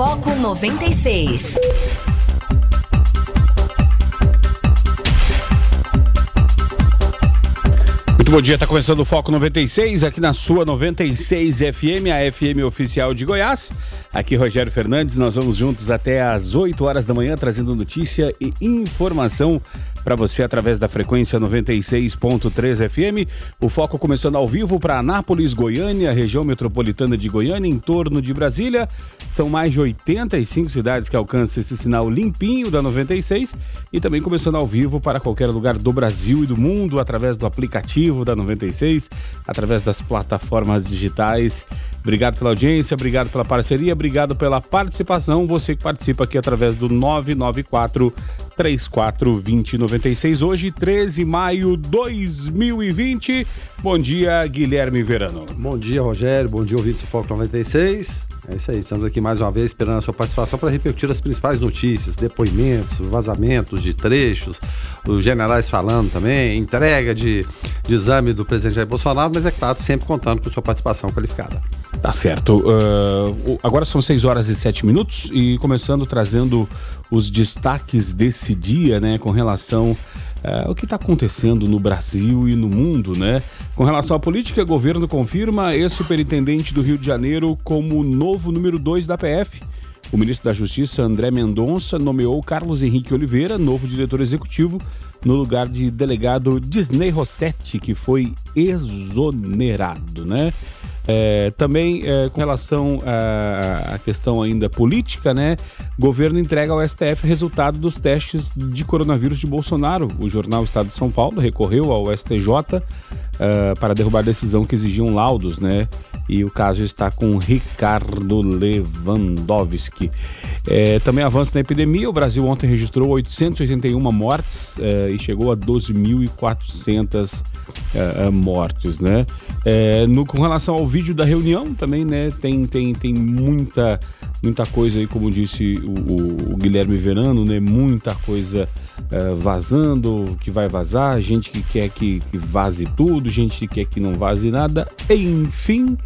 Foco 96. Muito bom dia, está começando o Foco 96, aqui na sua 96 FM, a FM oficial de Goiás. Aqui Rogério Fernandes, nós vamos juntos até às 8 horas da manhã, trazendo notícia e informação para você através da frequência 96.3 FM. O foco começando ao vivo para Anápolis, Goiânia, região metropolitana de Goiânia, em torno de Brasília. São mais de 85 cidades que alcançam esse sinal limpinho da 96 e também começando ao vivo para qualquer lugar do Brasil e do mundo através do aplicativo da 96, através das plataformas digitais. Obrigado pela audiência, obrigado pela parceria, obrigado pela participação. Você que participa aqui através do 994 34 2096. Hoje, 13 de maio de 2020. Bom dia, Guilherme Verano. Bom dia, Rogério. Bom dia, ouvintes do Foco 96. É isso aí, estamos aqui mais uma vez esperando a sua participação para repercutir as principais notícias, depoimentos, vazamentos de trechos, os generais falando também, entrega de, de exame do presidente Jair Bolsonaro, mas é claro, sempre contando com sua participação qualificada. Tá certo. Uh, agora são 6 horas e 7 minutos e começando trazendo os destaques desse dia, né, com relação uh, o que está acontecendo no Brasil e no mundo, né? Com relação à política, o governo confirma ex-superintendente do Rio de Janeiro como novo número 2 da PF. O ministro da Justiça, André Mendonça, nomeou Carlos Henrique Oliveira, novo diretor executivo, no lugar de delegado Disney Rossetti, que foi exonerado, né? É, também é, com relação à, questão ainda política, né? Governo entrega ao STF resultado dos testes de coronavírus de Bolsonaro. O jornal Estado de São Paulo recorreu ao STJ uh, é, para derrubar a decisão que exigiam laudos, né? E o caso está com Ricardo Lewandowski. É, também avanço na epidemia. O Brasil ontem registrou 881 mortes é, e chegou a 12.400 é, mortes, né? no, com relação ao vídeo da reunião também, né? Tem, tem, tem muita, muita coisa aí, como disse o, o Guilherme Verano, né? Muita coisa vazando, que vai vazar, gente que quer que, que vaze tudo, gente que quer que não vaze nada, enfim.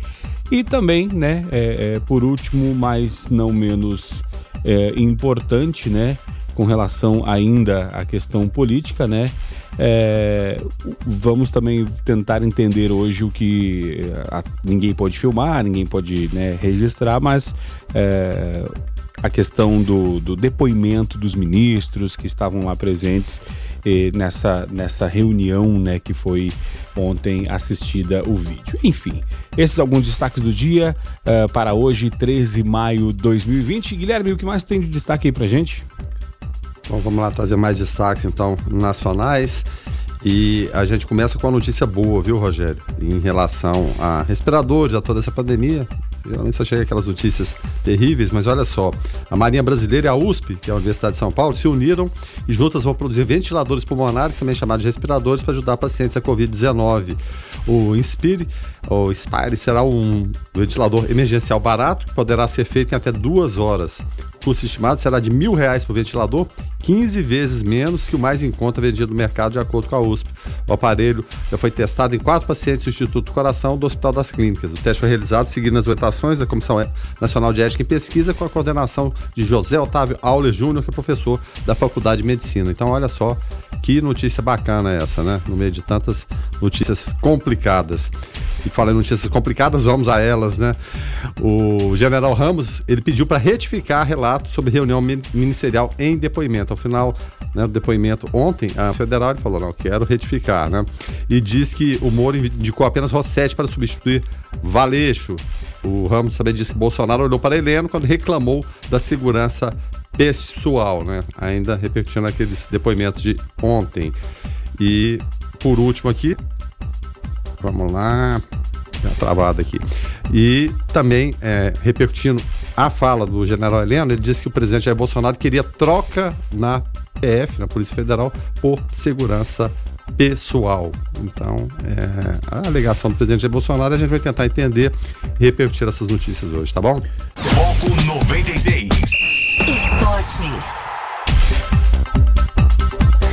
E também, né, é, é, por último, mas não menos é, importante, né, com relação ainda à questão política, né, é, vamos também tentar entender hoje o que a, ninguém pode filmar, ninguém pode né, registrar, mas é, a questão do, do, depoimento dos ministros que estavam lá presentes eh, nessa, nessa reunião né, que foi ontem assistida o vídeo. Enfim, esses alguns destaques do dia uh, para hoje, 13 de maio de 2020. Guilherme, o que mais tem de destaque aí pra gente? Bom, vamos lá trazer mais destaques então nacionais. E a gente começa com a notícia boa, viu, Rogério? Em relação a respiradores, a toda essa pandemia. Geralmente só chega aquelas notícias terríveis, mas olha só. A Marinha Brasileira e a USP, que é a Universidade de São Paulo, se uniram e juntas vão produzir ventiladores pulmonares, também chamados de respiradores, para ajudar pacientes a Covid-19. O Inspire, ou Inspire, será um ventilador emergencial barato que poderá ser feito em até duas horas. O custo estimado será de mil reais por ventilador 15 vezes menos que o mais em conta vendido no mercado, de acordo com a USP. O aparelho já foi testado em quatro pacientes do Instituto do Coração do Hospital das Clínicas. O teste foi realizado seguindo as orientações da Comissão Nacional de Ética e Pesquisa, com a coordenação de José Otávio Auler Júnior, que é professor da Faculdade de Medicina. Então, olha só que notícia bacana essa, né? No meio de tantas notícias complicadas. E falando em notícias complicadas, vamos a elas, né? O general Ramos, ele pediu para retificar relato sobre reunião ministerial em depoimento ao final né, do depoimento ontem, a federal falou, não, quero retificar, né? E diz que o Moro indicou apenas Rossetti para substituir Valeixo. O Ramos também disse que Bolsonaro olhou para Heleno quando reclamou da segurança pessoal, né? Ainda repercutindo aqueles depoimentos de ontem. E por último aqui, vamos lá, travado aqui. E também é, repercutindo a fala do general Heleno, ele disse que o presidente Jair Bolsonaro queria troca na PF, na Polícia Federal, por segurança pessoal. Então, é, a alegação do presidente Jair Bolsonaro, a gente vai tentar entender e repercutir essas notícias hoje, tá bom? Foco 96. Esportes.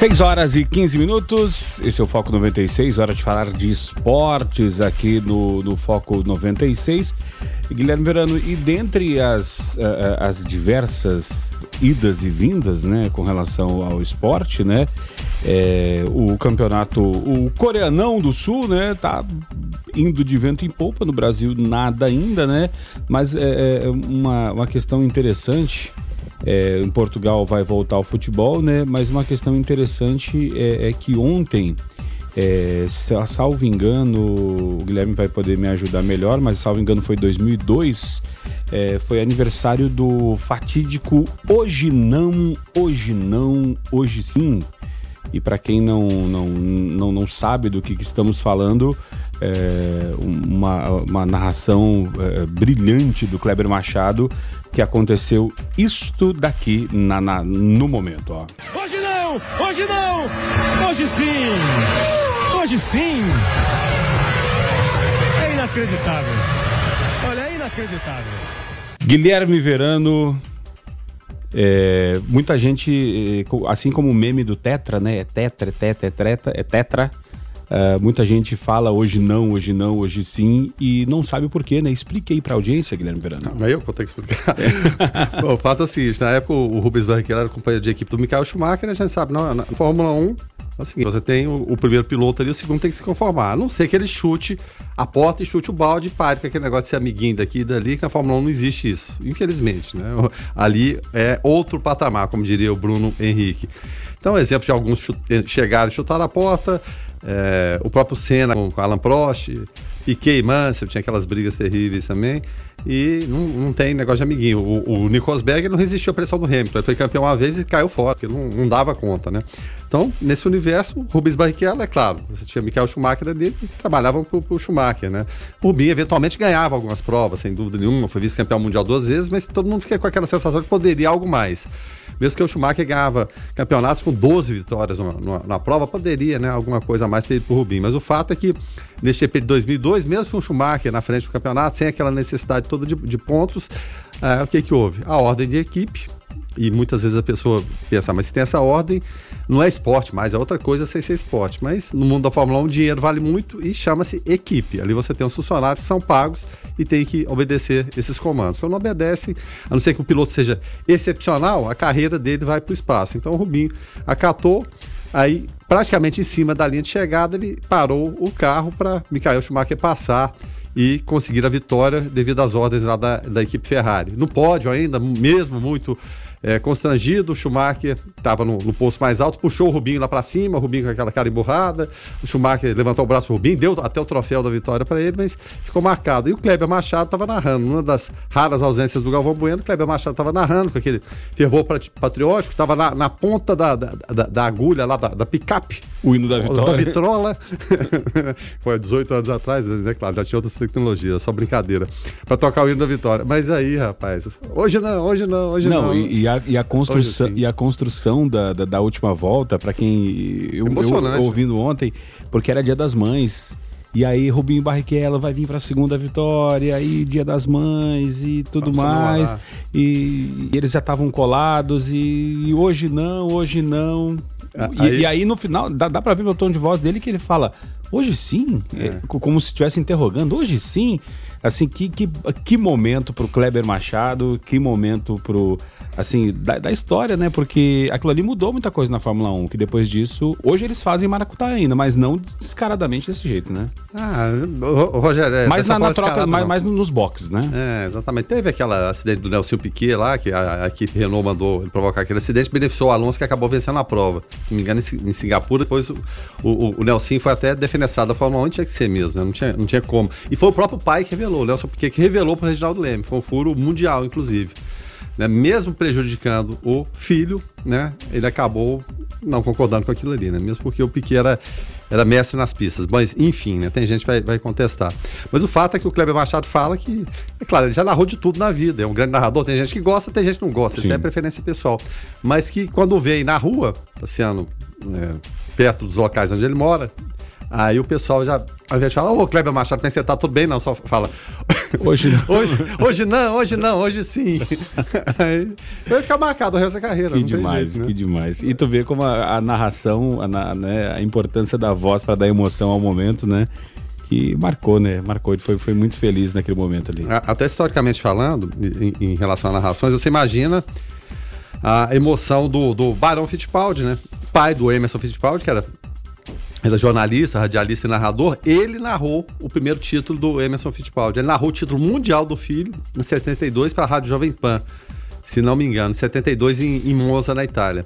6 horas e 15 minutos, esse é o Foco 96, hora de falar de esportes aqui no, no Foco 96. Guilherme Verano, e dentre as, uh, as diversas idas e vindas, né, com relação ao esporte, né, é, o campeonato, o Coreanão do Sul, né, tá indo de vento em polpa, no Brasil nada ainda, né, mas é, é uma, uma questão interessante, é, em Portugal vai voltar ao futebol, né? Mas uma questão interessante é, é que ontem, é, salvo engano, o Guilherme vai poder me ajudar melhor, mas salvo engano foi 2002, é, foi aniversário do fatídico Hoje Não, Hoje Não, Hoje Sim. E para quem não, não, não, não sabe do que, que estamos falando, é, uma, uma narração é, brilhante do Kleber Machado que aconteceu isto daqui na, na, no momento. Ó. Hoje não! Hoje não! Hoje sim! Hoje sim! É inacreditável! Olha, é inacreditável! Guilherme Verano, é, muita gente, é, assim como o meme do Tetra, né? É Tetra, é Tetra, é Tetra, é Tetra. Uh, muita gente fala hoje não, hoje não, hoje sim, e não sabe o porquê, né? Expliquei para a audiência, Guilherme Verano. Não, eu que vou ter que explicar. Bom, o fato é o seguinte: na época o Rubens Barrichello era companheiro de equipe do Michael Schumacher, a gente sabe, não, na Fórmula 1 é o seguinte, você tem o, o, primeiro piloto ali, o segundo tem que se conformar. A não ser que ele chute a porta e chute o balde e pare com aquele negócio de ser amiguinho daqui e dali, que na Fórmula 1 não existe isso. Infelizmente, né? Ali é outro patamar, como diria o Bruno Henrique. Então, exemplo de alguns chegaram e chutaram a porta, é, o próprio Senna com, com Alan Prost, Piquet e Mansell, tinha aquelas brigas terríveis também. E não, não tem negócio de amiguinho. O, o Nico Rosberg não resistiu à pressão do Hamilton. Ele foi campeão uma vez e caiu fora, porque não, não dava conta, né? Então, nesse universo, Rubens Barrichello, é claro, você tinha Michael Schumacher ali, trabalhavam pro, pro Schumacher, né? Rubinho eventualmente ganhava algumas provas, sem dúvida nenhuma, foi vice-campeão mundial duas vezes, mas todo mundo fica com aquela sensação que poderia algo mais. Mesmo que o Schumacher ganhava campeonatos com 12 vitórias numa, numa, numa prova, poderia, né, alguma coisa a mais ter ido pro Rubinho. Mas o fato é que neste GP de 2002, mesmo com o Schumacher na frente do campeonato, sem aquela necessidade toda de, de pontos, uh, o que que houve? A ordem de equipe, e muitas vezes a pessoa pensa, mas se tem essa ordem, não é esporte mais, é outra coisa sem ser esporte. Mas no mundo da Fórmula 1, o dinheiro vale muito e chama-se equipe. Ali você tem os funcionários que são pagos e tem que obedecer esses comandos. Quando não obedece, a não ser que o piloto seja excepcional, a carreira dele vai para o espaço. Então o Rubinho acatou, aí praticamente em cima da linha de chegada, ele parou o carro para Michael Schumacher passar e conseguir a vitória devido às ordens lá da, da equipe Ferrari. No pódio ainda, mesmo muito é, constrangido, o Schumacher estava no, no posto mais alto, puxou o Rubinho lá para cima, o Rubinho com aquela cara emburrada, o Schumacher levantou o braço do Rubinho, deu até o troféu da vitória para ele, mas ficou marcado. E o Kleber Machado estava narrando, uma das raras ausências do Galvão Bueno, o Kleber Machado estava narrando com aquele fervor patriótico, estava na, na, ponta da, da, da, da, agulha lá da, da picape. O hino da vitória. Da vitrola. Foi 18 anos atrás, né? Claro, já tinha outras tecnologias, só brincadeira. Para tocar o hino da vitória. Mas aí, rapaz, hoje não, hoje não, hoje não. Não, e, e a, e a construção, e a construção da, da, da última volta, para quem. Eu, eu ouvindo ontem, porque era dia das mães. E aí Rubinho Barrichello vai vir para a segunda vitória, aí Dia das Mães e tudo Vamos mais. E, e, eles já estavam colados e, e, hoje não, hoje não. E aí, e aí no final dá, dá para ver pelo tom de voz dele que ele fala: "Hoje sim", é. como se estivesse interrogando. "Hoje sim". Assim, que, que, que momento pro Kleber Machado, que momento pro. Assim, da, da, história, né? Porque aquilo ali mudou muita coisa na Fórmula 1, que depois disso. Hoje eles fazem maracutá ainda, mas não descaradamente desse jeito, né? Ah, Rogério. É, mas na, na troca, mais, mais, nos boxes, né? É, exatamente. Teve aquele acidente do Nelson Piquet lá, que a, a equipe Renault mandou provocar aquele acidente, beneficiou o Alonso que acabou vencendo a prova. Se não me engano, em, em Singapura, depois o, o, o Nelson foi até defenestrado da Fórmula 1, tinha que ser mesmo, né? Não tinha, não tinha como. E foi o próprio pai que revelou revelou, o Nelson Piquet que revelou para o Reginaldo Leme, foi um furo mundial, inclusive. Né? Mesmo prejudicando o filho, né? ele acabou não concordando com aquilo ali, né? mesmo porque o Piquet era, era mestre nas pistas. Mas, enfim, né? tem gente que vai, vai contestar. Mas o fato é que o Kleber Machado fala que, é claro, ele já narrou de tudo na vida, é um grande narrador, tem gente que gosta, tem gente que não gosta, Sim. isso é preferência pessoal. Mas que quando vem na rua, passeando né, perto dos locais onde ele mora, Aí o pessoal já, ao invés de falar, ô Kleber Machado, é você tá? Tudo bem? Não, só fala. Hoje não. Hoje, hoje não, hoje não, hoje sim. Aí, vai ficar marcado o resto da carreira. Que demais, jeito, né? que demais. E tu vê como a, a narração, a, né, a importância da voz para dar emoção ao momento, né? Que marcou, né? Marcou. Ele foi, foi muito feliz naquele momento ali. Até historicamente falando, em, em relação a narrações, você imagina a emoção do, do Barão Fittipaldi, né? Pai do Emerson Fittipaldi, que era, era jornalista, radialista e narrador. Ele narrou o primeiro título do Emerson Fittipaldi. Ele narrou o título mundial do filho em 72 para a Rádio Jovem Pan, se não me engano, em 72 em, em Monza, na Itália.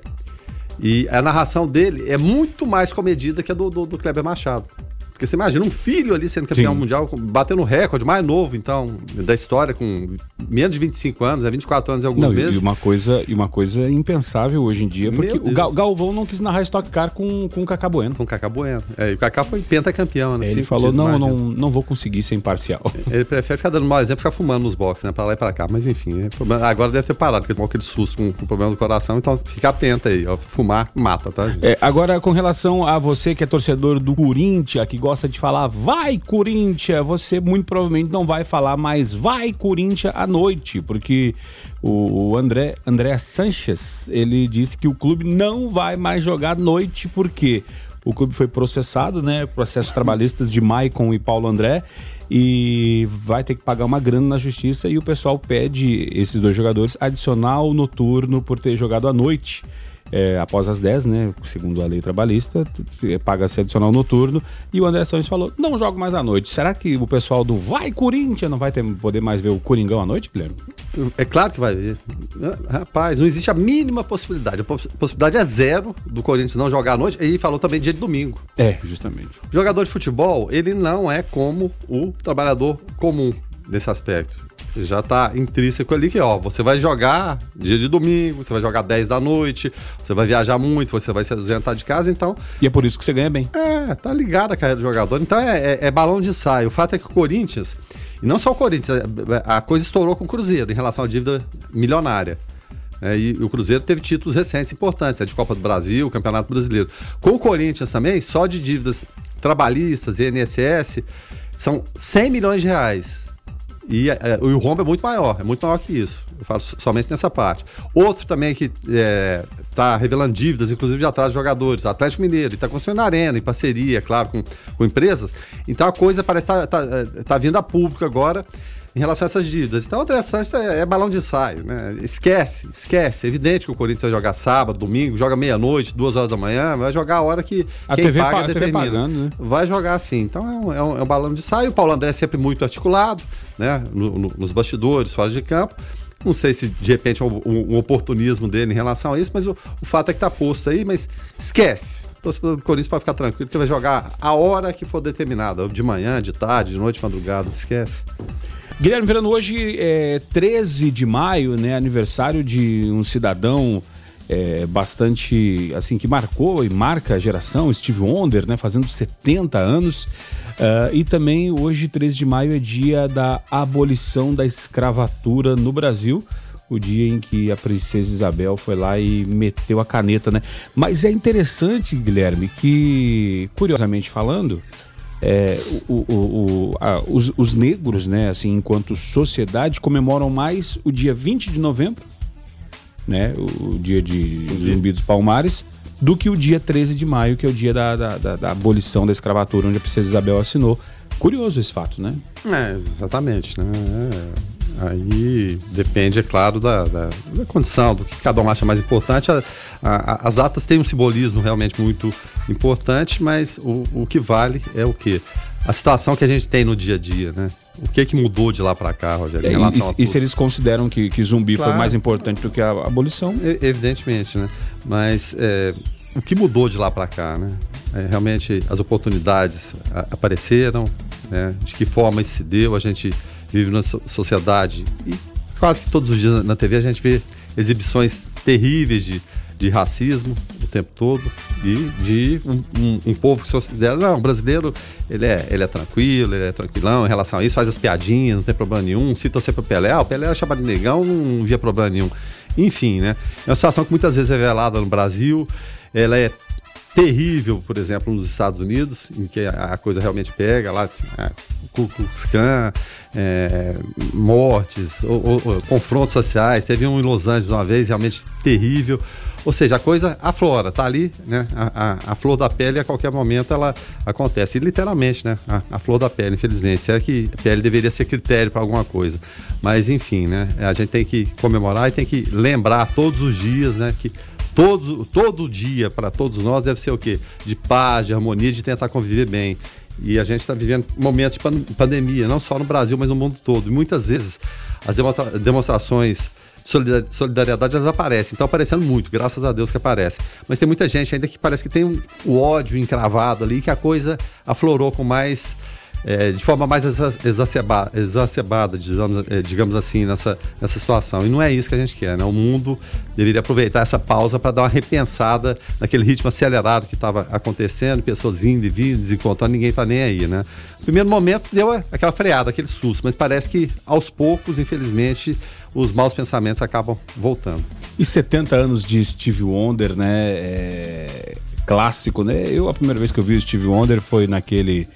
E a narração dele é muito mais comedida que a do, do, do Kleber Machado. Porque você imagina um filho ali sendo campeão Sim. mundial, batendo recorde mais novo, então, da história, com menos de 25 anos, é 24 anos em alguns Não, e- meses. e uma coisa e uma coisa impensável hoje em dia, porque o Gal-. Galvão não quis narrar Stock Car com, com o Cacá Bueno. Com o Kaká Bueno. É, e o Kaká foi pentacampeão, né? Ele Cinco falou, não, não, não vou conseguir ser imparcial. Ele prefere ficar dando mau exemplo e ficar fumando nos boxes, né? Pra lá e pra cá. Mas enfim, é agora deve ter parado, porque tomou aquele susto com, com problema do coração, então fica atento aí. Ó, fumar mata, tá? É, agora, com relação a você que é torcedor do Corinthians, que gosta de falar vai Corinthians, você muito provavelmente não vai falar mais vai Corinthians noite, porque o, o André, André Sanches, ele disse que o clube não vai mais jogar à noite, porque o clube foi processado, né, processos trabalhistas de Maicon e Paulo André, e vai ter que pagar uma grana na justiça e o pessoal pede esses dois jogadores adicional noturno por ter jogado à noite é, após as 10, né? Segundo a lei trabalhista, t- paga-se adicional noturno. E o André Santos falou: não jogo mais à noite. Será que o pessoal do Vai Corinthians não vai ter, poder mais ver o Coringão à noite, Guilherme? É claro que vai ver. Ah, Rapaz, não existe a mínima possibilidade. A poss- possibilidade é zero do Corinthians não jogar à noite. E falou também dia de domingo. É, justamente. Jogador de futebol, ele não é como o trabalhador comum nesse aspecto. Já tá intrínseco ali que, ó, você vai jogar dia de domingo, você vai jogar 10 da noite, você vai viajar muito, você vai se ausentar de casa, então, E é por isso que você ganha bem. é, tá ligado a carreira do jogador. Então é, é- é balão de saio. O fato é que o Corinthians, e não só o Corinthians, a a coisa estourou com o Cruzeiro em relação à dívida milionária. É, e o Cruzeiro teve títulos recentes importantes, a de Copa do Brasil, Campeonato Brasileiro. Com o Corinthians também, só de dívidas trabalhistas e INSS, são 100 milhões de reais. E é, o rombo é muito maior, é muito maior que isso. Eu falo so- somente nessa parte. Outro também que está revelando dívidas, inclusive de atrás de jogadores, Atlético Mineiro, está construindo arena, em parceria, claro, com, com empresas. Então a coisa parece estar tá, tá, tá vindo a público agora em relação a essas dívidas. Então o André Santos é, é balão de ensaio, né? Esquece, esquece. É evidente que o Corinthians vai jogar sábado, domingo, joga meia-noite, duas horas da manhã, vai jogar a hora que A quem TV paga pa- a TV determina. pagando, né? Vai jogar assim. Então é um, é um- é um balão de saio. O Paulo André é sempre muito articulado, né? No- no- nos bastidores, fora de campo. Não sei se de repente é um, um- oportunismo dele em relação a isso, mas o, o fato é que tá posto aí, mas esquece. O torcedor do Corinthians pode ficar tranquilo que vai jogar a hora que for determinada, de manhã, de tarde, de noite, de madrugada. Esquece. Guilherme Verano, hoje é 13 de maio, né? Aniversário de um cidadão é, bastante, assim, que marcou e marca a geração, Steve Wonder, né? Fazendo 70 anos. Ah, e também hoje, 13 de maio, é dia da abolição da escravatura no Brasil. O dia em que a princesa Isabel foi lá e meteu a caneta, né? Mas é interessante, Guilherme, que, curiosamente falando, é, o- o- o- a- os, os negros, né, assim, enquanto sociedade, comemoram mais o dia 20 de novembro, né, o, dia de Zumbi dos Palmares, do que o dia 13 de maio, que é o dia da, da, da- da abolição da escravatura, onde a princesa Isabel assinou. Curioso esse fato, né? É, exatamente, né? É, Aí depende, é claro, da, da- da condição, do que cada um acha mais importante. A- a- as datas têm um simbolismo realmente muito importante, mas o, o que vale é o quê? A situação que a gente tem no dia a dia, né? O que que mudou de lá para cá, Rogério, É, e, e- se eles consideram que, que zumbi foi Claro. mais importante do que a abolição, E- Evidentemente, né? Mas é, o que mudou de lá para cá, né? É, realmente as oportunidades apareceram, né? De que forma isso se deu? A gente vive so- sociedade e quase que todos os dias na TV a gente vê exibições terríveis de, de racismo o tempo todo e de um, um- um povo que se considera, não, o brasileiro ele é, ele é tranquilo, ele é tranquilão em relação a isso, faz as piadinhas, não tem problema nenhum, se torcer pro Pelé, ah, o Pelé era chamado de negão, não via problema nenhum. Enfim, né? É uma situação que muitas vezes é velada no Brasil, ela é terrível, por exemplo, nos Estados Unidos, em que a, a coisa realmente pega lá, é, Ku Klux Klan, é, mortes, ou, ou, confrontos sociais. Teve um em Los Angeles uma vez, realmente terrível. Ou seja, a coisa aflora, tá ali, né? A, a, a, flor da pele a qualquer momento ela acontece. E literalmente, né? A, a flor da pele, infelizmente. É que a pele deveria ser critério para alguma coisa. Mas enfim, né? A gente tem que comemorar e tem que lembrar todos os dias, né? Que todo, todo dia para todos nós deve ser o quê? De paz, de harmonia, de tentar conviver bem. E a gente está vivendo momentos de pandemia, não só no Brasil, mas no mundo todo. E muitas vezes as demonstrações de solidariedade elas aparecem. Estão aparecendo muito, graças a Deus que aparece. Mas tem muita gente ainda que parece que tem um, o ódio encravado ali, que a coisa aflorou com mais é, de forma mais exacerbada, exacerbada digamos, é, digamos, assim, nessa, nessa situação. E não é isso que a gente quer, né? O mundo deveria aproveitar essa pausa para dar uma repensada naquele ritmo acelerado que estava acontecendo, pessoas indo e vindo, desencontrando, ninguém está nem aí, né? No primeiro momento deu aquela freada, aquele susto, mas parece que aos poucos, infelizmente, os maus pensamentos acabam voltando. E 70 anos de Steve Wonder, né? É... Clássico, né? Eu, a primeira vez que eu vi o Steve Wonder foi naquele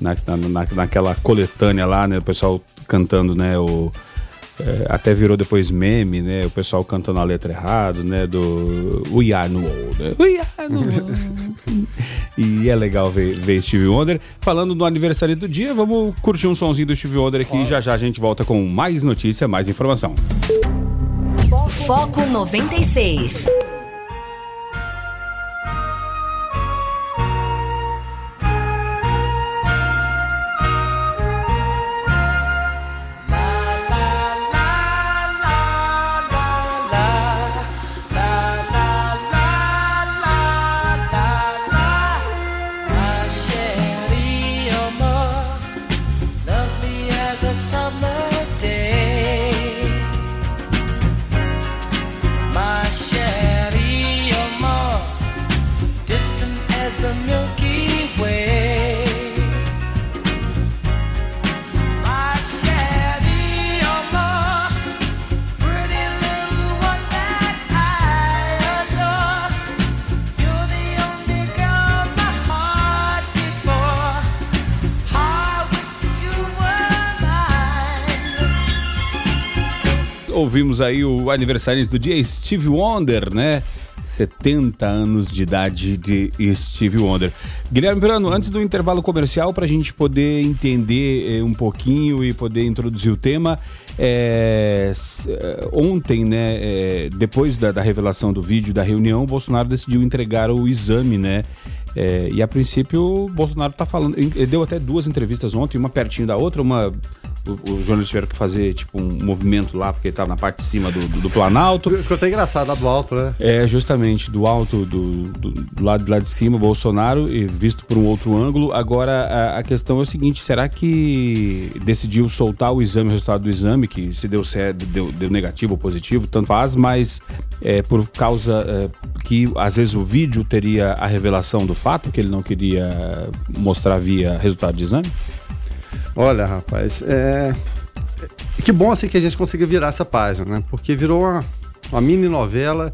na, na, naquela coletânea lá, né? O pessoal cantando, né? O, é, até virou depois meme, né? O pessoal cantando a letra errado, né? Do We Are No Old. Né? We Are No e é legal ver, ver Steve Wonder. Falando do aniversário do dia, vamos curtir um sonzinho do Steve Wonder aqui. Já já a gente volta com mais notícia, mais informação. Foco 96. Ouvimos aí o aniversário do dia Steve Wonder, né? 70 anos de idade de Steve Wonder. Guilherme Verano, antes do intervalo comercial, para a gente poder entender eh, um pouquinho e poder introduzir o tema, é, ontem, né, é, depois da, da, revelação do vídeo da reunião, Bolsonaro decidiu entregar o exame, né? É, e a princípio o Bolsonaro está falando, ele deu até duas entrevistas ontem, uma pertinho da outra, uma os jornalistas tiveram que fazer tipo um movimento lá, porque estava na parte de cima do, do, do, Planalto. Ficou até engraçado lá do alto, né? É, justamente, do alto, do, do, do lado, lá de cima, Bolsonaro, visto por um outro ângulo. Agora, a, a, questão é o seguinte: será que decidiu soltar o exame, o resultado do exame, que se deu certo, deu, deu negativo ou positivo, tanto faz, mas é, por causa é, que às vezes o vídeo teria a revelação do fato que ele não queria mostrar via resultado de exame? Olha, rapaz, é. Que bom assim que a gente conseguiu virar essa página, né? Porque virou uma, uma mini novela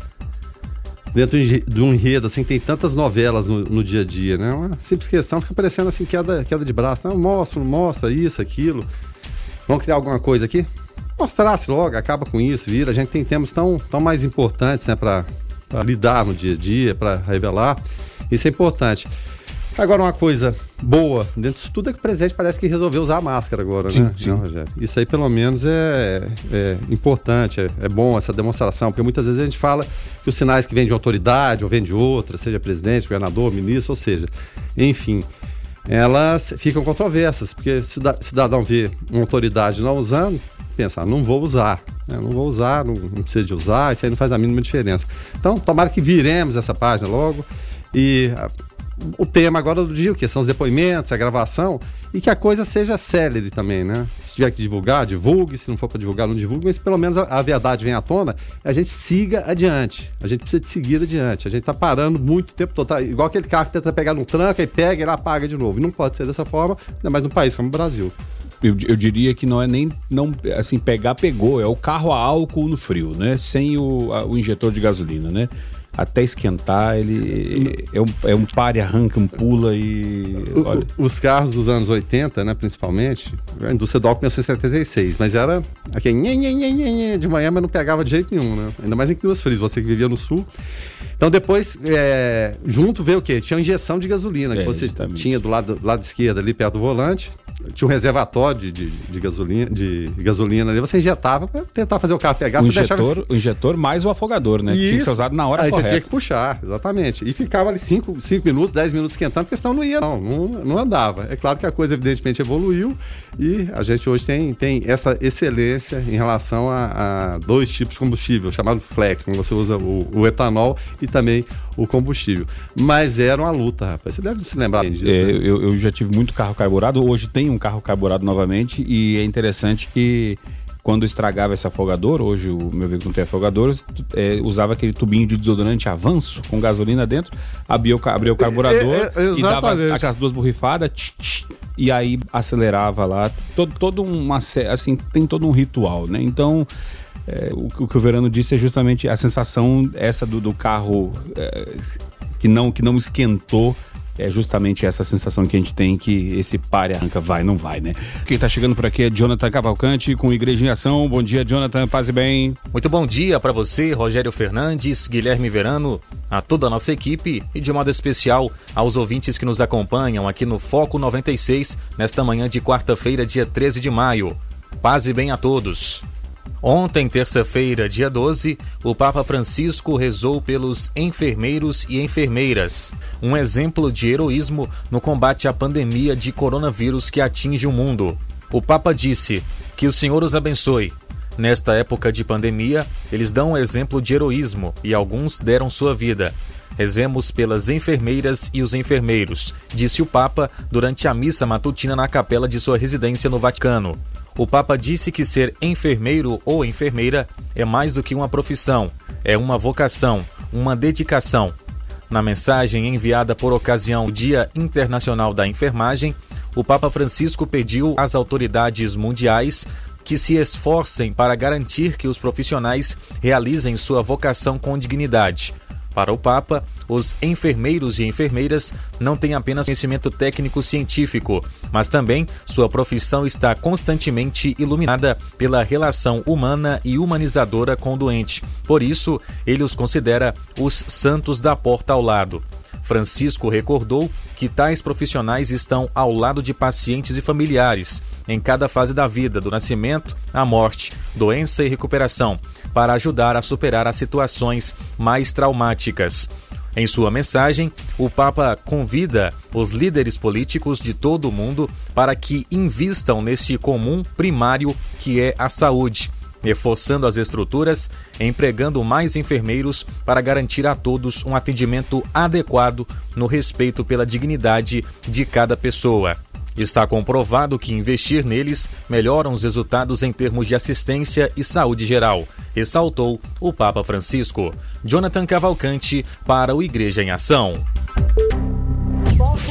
dentro de um enredo, assim, tem tantas novelas no, no, dia a dia, né? Uma simples questão fica parecendo assim, queda, queda de braço. Não, mostra, mostra isso, aquilo. Vamos criar alguma coisa aqui? Mostrasse logo, acaba com isso, vira. A gente tem temas tão, tão mais importantes, né, para lidar no dia a dia, para revelar. Isso é importante. Agora, uma coisa boa dentro disso tudo é que o presidente parece que resolveu usar a máscara agora, sim, né? Sim. Não, Rogério? Isso aí, pelo menos, é, é importante, é, é, bom essa demonstração, porque muitas vezes a gente fala que os sinais que vêm de autoridade ou vêm de outra, seja presidente, governador, ministro, ou seja, enfim, elas ficam controversas, porque se o cidadão vê uma autoridade não usando, pensa, ah, não vou usar, né? não vou usar, não, não precisa de usar, isso aí não faz a mínima diferença. Então, tomara que viremos essa página logo e o tema agora do dia, que são os depoimentos, a gravação, e que a coisa seja célere também, né? Se tiver que divulgar, divulgue, se não for para divulgar, não divulgue, mas pelo menos a, a, verdade venha à tona, a gente siga adiante. A gente precisa de seguir adiante. A gente tá parando muito tempo todo, tá, igual aquele carro que tenta pegar num tranco e pega e lá apaga de novo. E não pode ser dessa forma, ainda mais num país como o Brasil. Eu, eu, diria que não é nem não assim pegar pegou é o carro a álcool no frio né sem o, a, o injetor de gasolina né até esquentar, ele é um, é um pare, arranca, um pula e. Olha. Os carros dos anos 80, né, principalmente, a indústria do álcool 1976, mas era aquele de manhã, mas não pegava de jeito nenhum, né? Ainda mais em climas frios, você que vivia no sul. Então depois, é, junto veio o quê? Tinha injeção de gasolina, que é, você justamente. tinha do lado, do lado esquerdo ali, perto do volante, tinha um reservatório de, de, de, gasolina, de gasolina ali, você injetava para tentar fazer o carro pegar. O injetor, deixava... o injetor mais o afogador, né? Isso. Tinha que ser usado na hora Aí correta. você tinha que puxar, exatamente. E ficava ali 5 minutos, 10 minutos esquentando, porque senão não ia, não, não, não andava. É claro que a coisa evidentemente evoluiu e a gente hoje tem, tem essa excelência em relação a, a dois tipos de combustível, chamado flex, né? você usa o, o etanol e também o combustível. Mas era uma luta, rapaz. Você deve se lembrar disso. É, né? eu, eu já tive muito carro carburado, hoje tem um carro carburado novamente e é interessante que quando estragava esse afogador, hoje o meu veículo não tem afogador, é, usava aquele tubinho de desodorante avanço com gasolina dentro, abria o, abria o carburador é, é, e dava aquelas duas borrifadas tch, tch, e aí acelerava lá. Todo, todo uma, assim, tem todo um ritual, né? Então, é, o, o, que o Verano disse é justamente a sensação essa do, do carro é, que, não, que não esquentou é justamente essa sensação que a gente tem que esse pare arranca vai, não vai, né? Quem tá chegando por aqui é Jonathan Cavalcante com Igreja em Ação. Bom dia, Jonathan, paz e bem. Muito bom dia para você, Rogério Fernandes, Guilherme Verano, a toda a nossa equipe e de modo especial aos ouvintes que nos acompanham aqui no Foco 96 nesta manhã de quarta-feira, dia 13 de maio. Paz e bem a todos. Ontem, terça-feira, dia 12, o Papa Francisco rezou pelos enfermeiros e enfermeiras, um exemplo de heroísmo no combate à pandemia de coronavírus que atinge o mundo. O Papa disse: Que o Senhor os abençoe. Nesta época de pandemia, eles dão um exemplo de heroísmo e alguns deram sua vida. Rezemos pelas enfermeiras e os enfermeiros, disse o Papa durante a missa matutina na capela de sua residência no Vaticano. O Papa disse que ser enfermeiro ou enfermeira é mais do que uma profissão, é uma vocação, uma dedicação. Na mensagem enviada por ocasião do Dia Internacional da Enfermagem, o Papa Francisco pediu às autoridades mundiais que se esforcem para garantir que os profissionais realizem sua vocação com dignidade. Para o Papa, os enfermeiros e enfermeiras não têm apenas conhecimento técnico científico, mas também sua profissão está constantemente iluminada pela relação humana e humanizadora com o doente. Por isso, ele os considera os santos da porta ao lado. Francisco recordou que tais profissionais estão ao lado de pacientes e familiares, em cada fase da vida, do nascimento à morte, doença e recuperação, para ajudar a superar as situações mais traumáticas. Em sua mensagem, o Papa convida os líderes políticos de todo o mundo para que invistam nesse comum primário que é a saúde, reforçando as estruturas, empregando mais enfermeiros para garantir a todos um atendimento adequado no respeito pela dignidade de cada pessoa. Está comprovado que investir neles melhora os resultados em termos de assistência e saúde geral, ressaltou o Papa Francisco. Jonathan Cavalcante para o Igreja em Ação.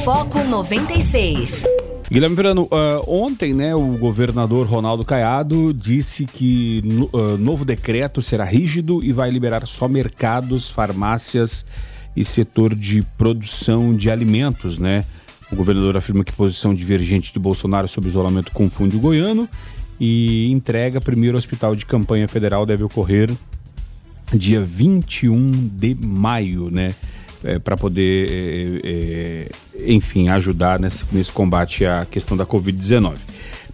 Foco 96. Guilherme Verano, uh, ontem né, o governador Ronaldo Caiado disse que uh, novo decreto será rígido e vai liberar só mercados, farmácias e setor de produção de alimentos, né? O governador afirma que posição divergente de Bolsonaro sobre isolamento confunde o goiano e entrega primeiro hospital de campanha federal deve ocorrer dia 21 de maio, né? É, para poder, é, é, enfim, ajudar nesse, nesse combate à questão da Covid-19.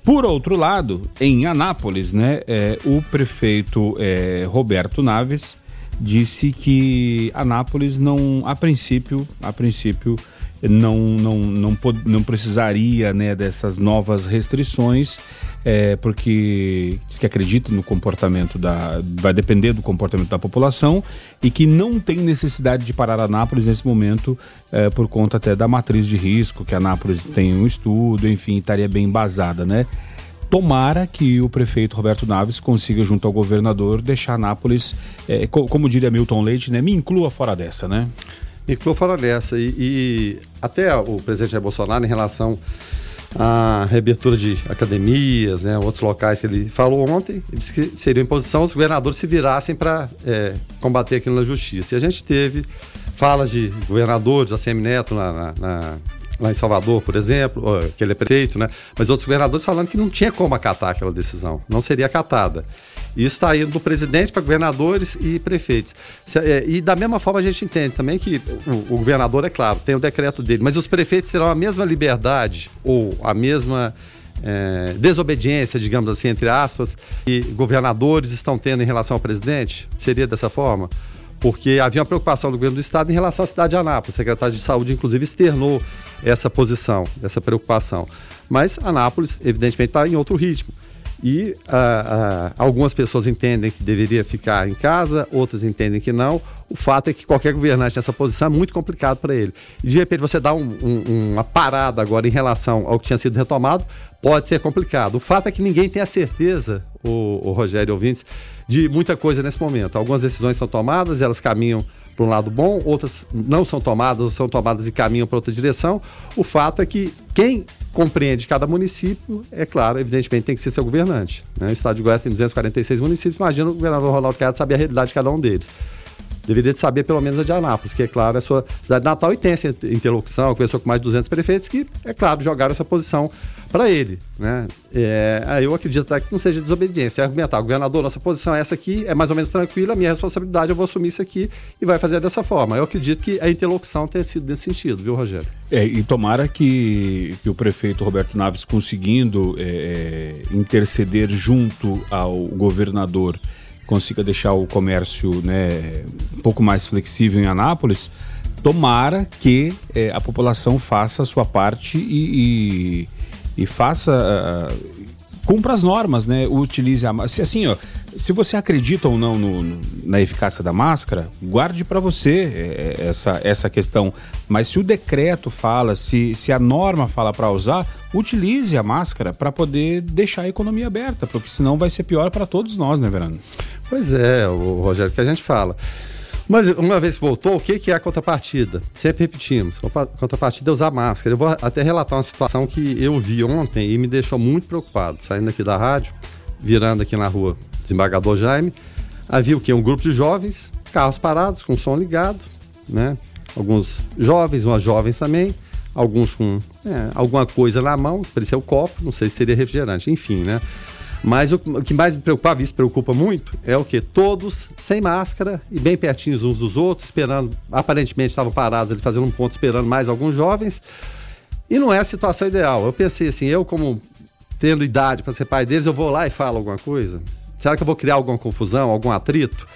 Por outro lado, em Anápolis, né, é, o prefeito é, Roberto Naves disse que Anápolis não, a princípio, a princípio, não, não, não, não precisaria né, dessas novas restrições, é, porque diz que acredita no comportamento da. vai depender do comportamento da população e que não tem necessidade de parar Anápolis nesse momento, é, por conta até da matriz de risco, que Anápolis tem um estudo, enfim, estaria bem embasada, né? Tomara que o prefeito Roberto Naves consiga, junto ao governador, deixar Anápolis, é, como diria Milton Leite, né? Me inclua fora dessa, né? Me inclua fora dessa. E, e até o presidente Jair Bolsonaro, em relação a reabertura de academias, né, outros locais que ele falou ontem, ele disse que seria imposição os governadores se virassem para é, combater aquilo na justiça. E a gente teve falas de governadores, a Semineto na, na, na lá em Salvador, por exemplo, que ele é prefeito, né? Mas outros governadores falando que não tinha como acatar aquela decisão, não seria acatada. Isso está indo do presidente para governadores e prefeitos. É, e da mesma forma a gente entende também que o, governador, é claro, tem o decreto dele, mas os prefeitos terão a mesma liberdade ou a mesma é, desobediência, digamos assim, entre aspas, que governadores estão tendo em relação ao presidente? Seria dessa forma? Porque havia uma preocupação do governo do estado em relação à cidade de Anápolis. O secretário de saúde, inclusive, externou essa posição, essa preocupação. Mas Anápolis, evidentemente, está em outro ritmo. E uh, uh, algumas pessoas entendem que deveria ficar em casa, outras entendem que não. O fato é que qualquer governante nessa posição é muito complicado para ele. E de repente você dá um, um, uma parada agora em relação ao que tinha sido retomado, pode ser complicado. O fato é que ninguém tem a certeza, o, o Rogério Ouvintes, de muita coisa nesse momento. Algumas decisões são tomadas, elas caminham para um lado bom, outras não são tomadas, ou são tomadas e caminham para outra direção. O fato é que quem compreende cada município, é claro, evidentemente tem que ser seu governante. Né? O estado de Goiás tem 246 municípios, imagina o governador Ronaldo Caiado saber a realidade de cada um deles. Deveria de saber pelo menos a de Anápolis, que é claro, é a sua cidade natal e tem essa interlocução, conversou com mais de 200 prefeitos que, é claro, jogaram essa posição para ele. Né? É, eu acredito que não seja desobediência, é argumentar, governador, nossa posição é essa aqui, é mais ou menos tranquila, minha responsabilidade, eu vou assumir isso aqui e vai fazer dessa forma. Eu acredito que a interlocução tenha sido nesse sentido, viu, Rogério? É, e tomara que, que o prefeito Roberto Naves conseguindo é, é interceder junto ao governador consiga deixar o comércio né, um pouco mais flexível em Anápolis, tomara que é, a população faça a sua parte e, e, e faça. Uh, cumpra as normas, né? Utilize a máscara. Assim, ó, se você acredita ou não no, no, na eficácia da máscara, guarde para você é, é, essa, essa questão. Mas se o decreto fala, se, se a norma fala para usar, utilize a máscara para poder deixar a economia aberta, porque senão vai ser pior para todos nós, né, Verano? Pois é, o Rogério, que a gente fala. Mas uma vez voltou, o que é a contrapartida? Sempre repetimos, contrapartida é usar máscara. Eu vou até relatar uma situação que eu vi ontem e me deixou muito preocupado. Saindo aqui da rádio, virando aqui na rua Desembargador Jaime, havia o quê? Um grupo de jovens, carros parados, com som ligado, né? Alguns jovens, umas jovens também, alguns com é, alguma coisa na mão, parecia o copo, não sei se seria refrigerante, enfim, né? Mas o, o que mais me preocupava, isso preocupa muito, é o que? Todos sem máscara e bem pertinhos uns dos outros, esperando, aparentemente estavam parados ali fazendo um ponto, esperando mais alguns jovens. E não é a situação ideal. Eu pensei assim, eu como tendo idade para ser pai deles, eu vou lá e falo alguma coisa? Será que eu vou criar alguma confusão, algum atrito?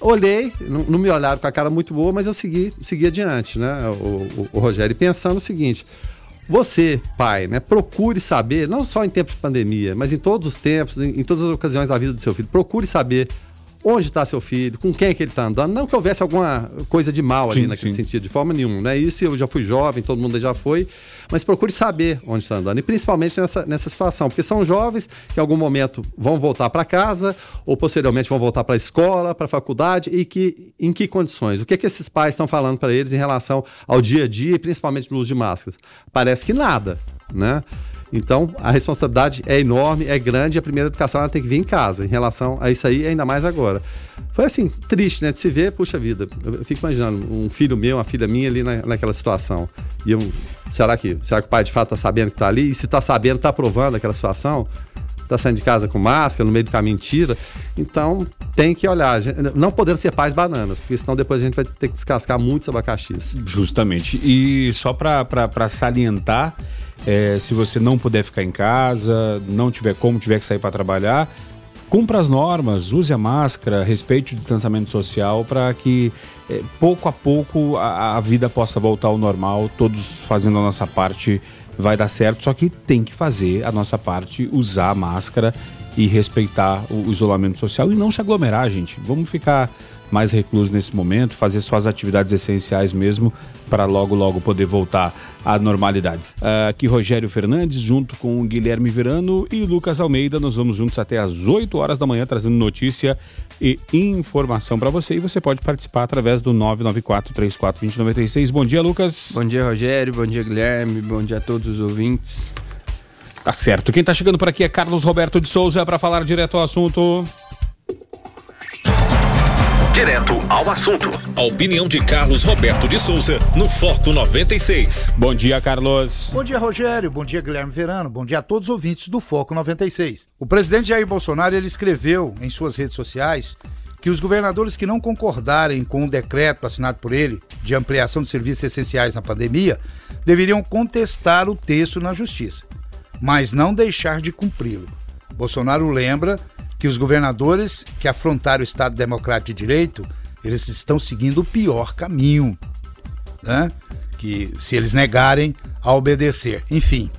Olhei, não, não me olharam com a cara muito boa, mas eu segui, segui adiante, né? O, o, o Rogério, pensando o seguinte: você, pai, né, procure saber, não só em tempos de pandemia, mas em todos os tempos, em, em todas as ocasiões da vida do seu filho, procure saber onde está seu filho, com quem é que ele está andando. Não que houvesse alguma coisa de mal ali sim, naquele sim. sentido, de forma nenhuma. Né? Isso eu já fui jovem, todo mundo já foi. Mas procure saber onde está andando. E principalmente nessa, nessa situação, porque são jovens que em algum momento vão voltar para casa, ou posteriormente vão voltar para a escola, para a faculdade, e que em que condições? O que, é que esses pais estão falando para eles em relação ao dia a dia e principalmente no uso de máscaras? Parece que nada, né? Então, a responsabilidade é enorme, é grande, a primeira educação ela tem que vir em casa, em relação a isso aí, ainda mais agora. Foi assim, triste, né? De se ver, puxa vida. Eu fico imaginando um filho meu, uma filha minha ali na, naquela situação. E eu, será que, será que o pai de fato está sabendo que está ali? E se está sabendo, está aprovando aquela situação? Está saindo de casa com máscara, no meio do caminho tira. Então, tem que olhar. Não podemos ser pais bananas, porque senão depois a gente vai ter que descascar muitos abacaxis. Justamente. E só para salientar é, se você não puder ficar em casa, não tiver como, tiver que sair para trabalhar, cumpra as normas, use a máscara, respeite o distanciamento social para que é, pouco a pouco a, a, vida possa voltar ao normal, todos fazendo a nossa parte vai dar certo, só que tem que fazer a nossa parte, usar a máscara e respeitar o isolamento social e não se aglomerar, gente. Vamos ficar mais recluso nesse momento, fazer suas atividades essenciais mesmo para logo, logo poder voltar à normalidade. Aqui Rogério Fernandes, junto com Guilherme Verano e Lucas Almeida, nós vamos juntos até às 8 horas da manhã trazendo notícia e informação para você e você pode participar através do 994 34 2096. Bom dia, Lucas. Bom dia, Rogério. Bom dia, Guilherme. Bom dia a todos os ouvintes. Tá certo. Quem tá chegando por aqui é Carlos Roberto de Souza para falar direto ao assunto. Direto ao assunto. A opinião de Carlos Roberto de Souza no Foco 96. Bom dia, Carlos. Bom dia, Rogério. Bom dia, Guilherme Verano. Bom dia a todos os ouvintes do Foco 96. O presidente Jair Bolsonaro ele escreveu em suas redes sociais que os governadores que não concordarem com o decreto assinado por ele de ampliação de serviços essenciais na pandemia deveriam contestar o texto na justiça, mas não deixar de cumpri-lo. Bolsonaro lembra que os governadores que afrontaram o Estado Democrático de Direito, eles estão seguindo o pior caminho, né? Que se eles negarem a obedecer, enfim.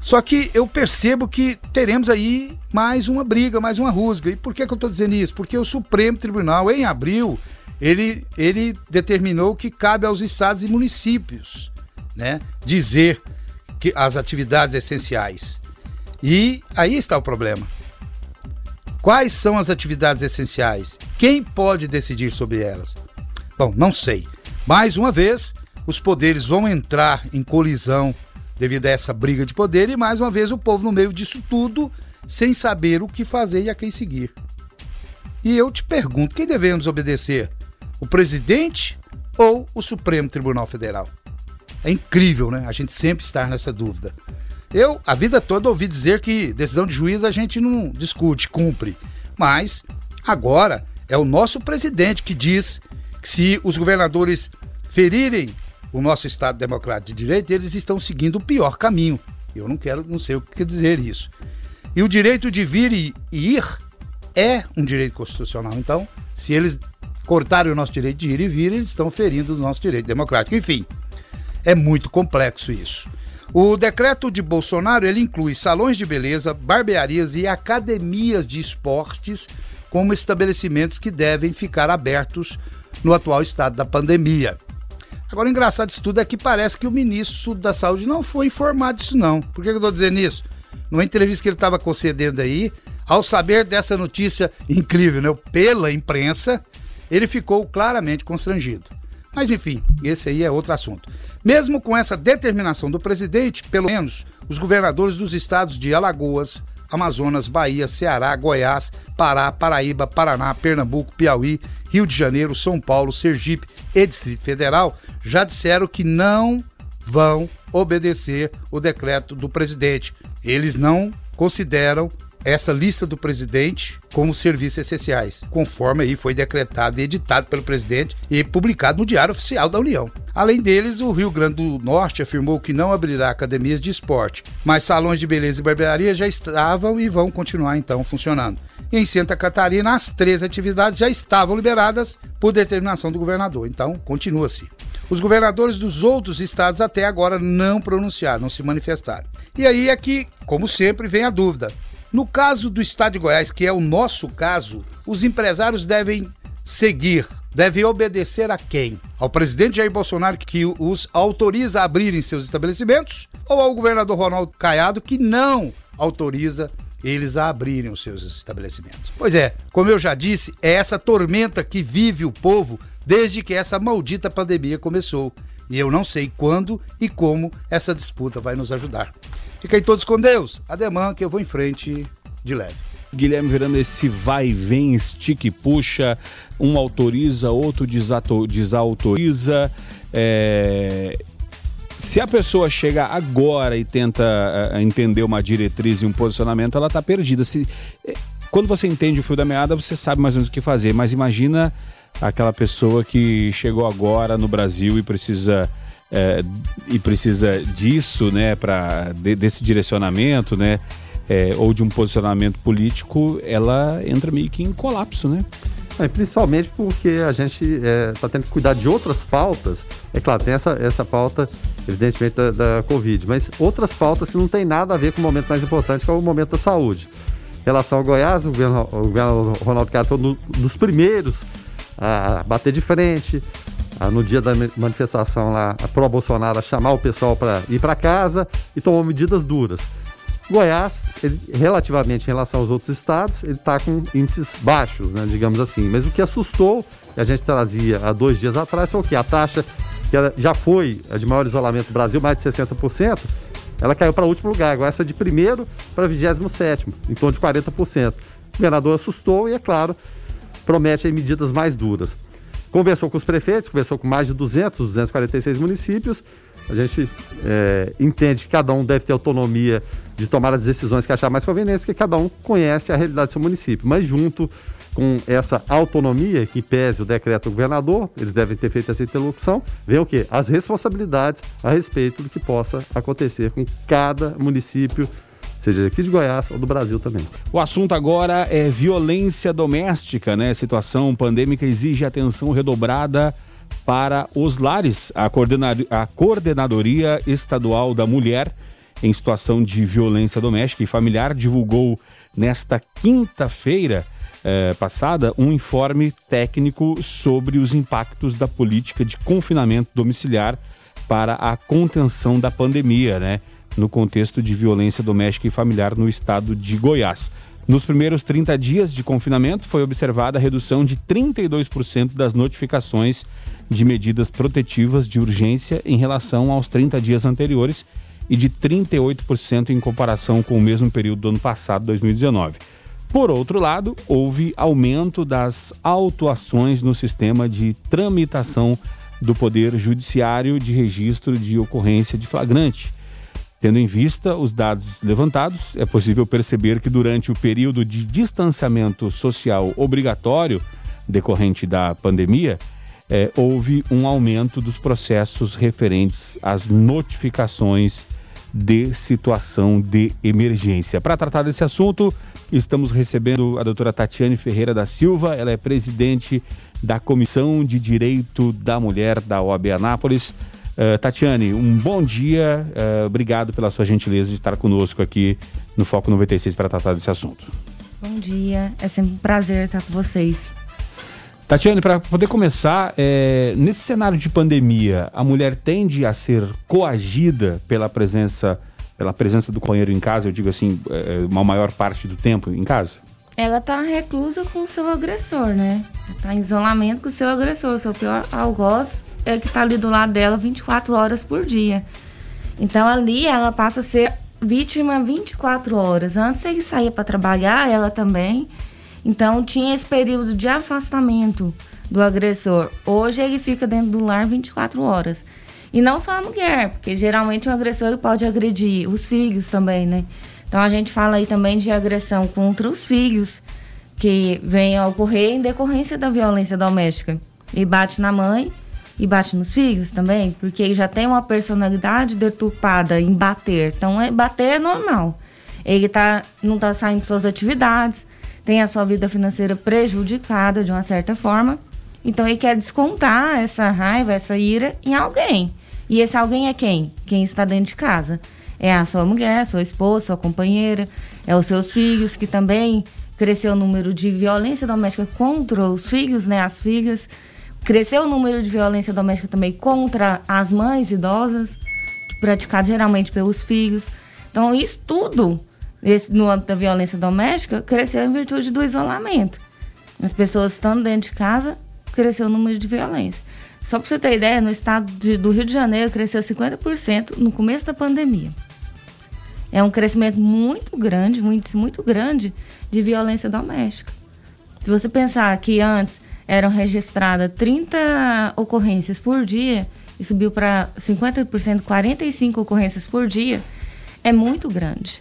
Só que eu percebo que teremos aí mais uma briga, mais uma rusga. E por que, que eu estou dizendo isso? Porque o Supremo Tribunal, em abril, ele, ele determinou que cabe aos estados e municípios né, dizer que as atividades essenciais. E aí está o problema. Quais são as atividades essenciais? Quem pode decidir sobre elas? Bom, não sei. Mais uma vez, os poderes vão entrar em colisão devido a essa briga de poder e mais uma vez o povo no meio disso tudo sem saber o que fazer e a quem seguir. E eu te pergunto, quem devemos obedecer? O presidente ou o Supremo Tribunal Federal? É incrível, né? A gente sempre estar nessa dúvida. Eu, a vida toda, ouvi dizer que decisão de juiz a gente não discute, cumpre. Mas agora é o nosso presidente que diz que se os governadores ferirem o nosso Estado Democrático de Direito, eles estão seguindo o pior caminho. Eu não quero, não sei o que quer dizer isso. E o direito de vir e ir é um direito constitucional. Então, se eles cortarem o nosso direito de ir e vir, eles estão ferindo o nosso direito democrático. Enfim, é muito complexo isso. O decreto de Bolsonaro ele inclui salões de beleza, barbearias e academias de esportes como estabelecimentos que devem ficar abertos no atual estado da pandemia. Agora, o engraçado disso tudo é que parece que o ministro da Saúde não foi informado disso, não. Por que eu estou dizendo isso? Numa entrevista que ele estava concedendo aí, ao saber dessa notícia incrível, né, pela imprensa, ele ficou claramente constrangido. Mas enfim, esse aí é outro assunto. Mesmo com essa determinação do presidente, pelo menos os governadores dos estados de Alagoas, Amazonas, Bahia, Ceará, Goiás, Pará, Paraíba, Paraná, Pernambuco, Piauí, Rio de Janeiro, São Paulo, Sergipe e Distrito Federal já disseram que não vão obedecer o decreto do presidente. Eles não consideram essa lista do presidente como serviços essenciais, conforme aí foi decretado e editado pelo presidente e publicado no Diário Oficial da União. Além deles, o Rio Grande do Norte afirmou que não abrirá academias de esporte, mas salões de beleza e barbearia já estavam e vão continuar então funcionando. Em Santa Catarina, as três atividades já estavam liberadas por determinação do governador, então continua-se. Os governadores dos outros estados até agora não pronunciaram, não se manifestaram. E aí é que, como sempre, vem a dúvida: no caso do Estado de Goiás, que é o nosso caso, os empresários devem seguir, devem obedecer a quem? Ao presidente Jair Bolsonaro, que os autoriza a abrirem seus estabelecimentos, ou ao governador Ronaldo Caiado, que não autoriza eles a abrirem os seus estabelecimentos? Pois é, como eu já disse, é essa tormenta que vive o povo desde que essa maldita pandemia começou. E eu não sei quando e como essa disputa vai nos ajudar. Fiquem todos com Deus. Ademã que eu vou em frente de leve. Guilherme Verano, esse vai e vem, e puxa, um autoriza, outro desautoriza. É... Se a pessoa chega agora e tenta uh, entender uma diretriz e um posicionamento, ela está perdida. Se, é, quando você entende o fio da meada, você sabe mais ou menos o que fazer. Mas imagina aquela pessoa que chegou agora no Brasil e precisa é, e precisa disso, né, para de, desse direcionamento, né, é, ou de um posicionamento político, ela entra meio que em colapso, né? É, principalmente porque a gente está é, tendo que cuidar de outras pautas. É claro, tem essa, essa pauta, evidentemente, da, da Covid, mas outras pautas que não tem nada a ver com o momento mais importante, que é o momento da saúde. Em relação ao Goiás, o governo, o governo Ronaldo Caiado foi um dos primeiros a bater de frente, no dia da manifestação lá, a pró-Bolsonaro a chamar o pessoal para ir para casa e tomou medidas duras. Goiás, ele, relativamente em relação aos outros estados, ele está com índices baixos, né, digamos assim. Mas o que assustou, e a gente trazia há dois dias atrás, foi o que? A taxa que já foi a de maior isolamento do Brasil, mais de 60%, ela caiu para o último lugar. Agora essa de primeiro para 27, em torno de 40%. O governador assustou e, é claro, promete medidas mais duras. Conversou com os prefeitos, conversou com mais de 200, 246 municípios. A gente é, entende que cada um deve ter autonomia de tomar as decisões que achar mais convenientes, porque cada um conhece a realidade do seu município. Mas junto com essa autonomia que pese o decreto do governador, eles devem ter feito essa interlocução, vem o quê? As responsabilidades a respeito do que possa acontecer com cada município seja aqui de Goiás ou do Brasil também. O assunto agora é violência doméstica, né? Situação pandêmica exige atenção redobrada para os lares. A, a Coordenadoria Estadual da Mulher em situação de violência doméstica e familiar divulgou nesta quinta-feira eh, passada um informe técnico sobre os impactos da política de confinamento domiciliar para a contenção da pandemia, né? No contexto de violência doméstica e familiar no estado de Goiás. Nos primeiros 30 dias de confinamento, foi observada a redução de 32% das notificações de medidas protetivas de urgência em relação aos 30 dias anteriores e de 38% em comparação com o mesmo período do ano passado, 2019. Por outro lado, houve aumento das autuações no sistema de tramitação do Poder Judiciário de registro de ocorrência de flagrante Tendo em vista os dados levantados, é possível perceber que durante o período de distanciamento social obrigatório decorrente da pandemia, é, houve um aumento dos processos referentes às notificações de situação de emergência. Para tratar desse assunto, estamos recebendo a doutora Tatiane Ferreira da Silva, ela é presidente da Comissão de Direito da Mulher da OAB Anápolis. Uh, Tatiane, um bom dia. Uh, obrigado pela sua gentileza de estar conosco aqui no Foco 96 para tratar desse assunto. Bom dia, é sempre um prazer estar com vocês. Tatiane, para poder começar, é, nesse cenário de pandemia, a mulher tende a ser coagida pela presença, pela presença do companheiro em casa, eu digo assim, é, uma maior parte do tempo em casa? Ela está reclusa com o seu agressor, né? Está em isolamento com o seu agressor, o seu pior algoz é que está ali do lado dela 24 horas por dia. Então ali ela passa a ser vítima 24 horas. Antes ele saía para trabalhar, ela também. Então tinha esse período de afastamento do agressor. Hoje ele fica dentro do lar 24 horas. E não só a mulher, porque geralmente o agressor pode agredir os filhos também, né? Então a gente fala aí também de agressão contra os filhos, que vem a ocorrer em decorrência da violência doméstica. E bate na mãe e bate nos filhos também, porque já tem uma personalidade deturpada em bater. Então, é bater é normal. Ele tá, não está saindo de suas atividades, tem a sua vida financeira prejudicada de uma certa forma. Então, ele quer descontar essa raiva, essa ira em alguém. E esse alguém é quem? Quem está dentro de casa. É a sua mulher, sua esposa, sua companheira, é os seus filhos, que também cresceu o número de violência doméstica contra os filhos, né, as filhas. Cresceu o número de violência doméstica também contra as mães idosas, praticado geralmente pelos filhos. Então, isso tudo, esse, no âmbito da violência doméstica, cresceu em virtude do isolamento. As pessoas estando dentro de casa, cresceu o número de violência. Só para você ter ideia, no estado de, do Rio de Janeiro cresceu 50% no começo da pandemia. É um crescimento muito grande, muito grande de violência doméstica. Se você pensar que antes eram registradas 30 ocorrências por dia e subiu para 50%, 45 ocorrências por dia, é muito grande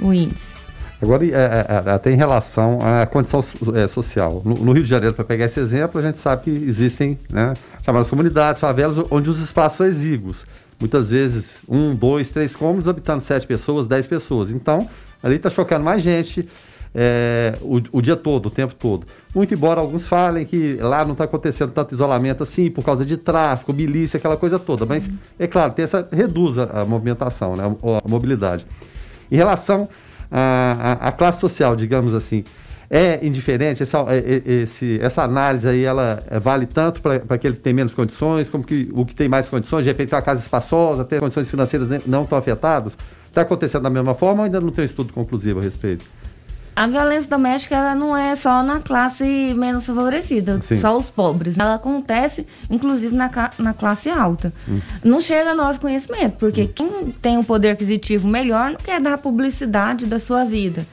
o índice. Agora, é, é, é até em relação à condição social. No, Rio de Janeiro, para pegar esse exemplo, a gente sabe que existem né, chamadas comunidades, favelas, onde os espaços são exíguos. Muitas vezes, um, dois, três cômodos, habitando sete pessoas, dez pessoas. Então, ali está chocando mais gente, é, o, o, dia todo, o tempo todo. Muito embora alguns falem que lá não está acontecendo tanto isolamento assim, por causa de tráfico, milícia, aquela coisa toda. Mas, é claro, tem essa, reduz a, a movimentação, né, a, a, mobilidade. Em relação à classe social, digamos assim, é indiferente, essa, é, é, esse, essa análise aí, ela é, vale tanto para aquele que tem menos condições, como que o que tem mais condições, de repente tem uma casa espaçosa, ter condições financeiras não tão afetadas? Está acontecendo da mesma forma ou ainda não tem um estudo conclusivo a respeito? A violência doméstica ela não é só na classe menos favorecida, Sim. só os pobres. Ela acontece, inclusive, na, na classe alta. Não chega ao nosso conhecimento, porque quem tem um poder aquisitivo melhor não quer dar publicidade da sua vida.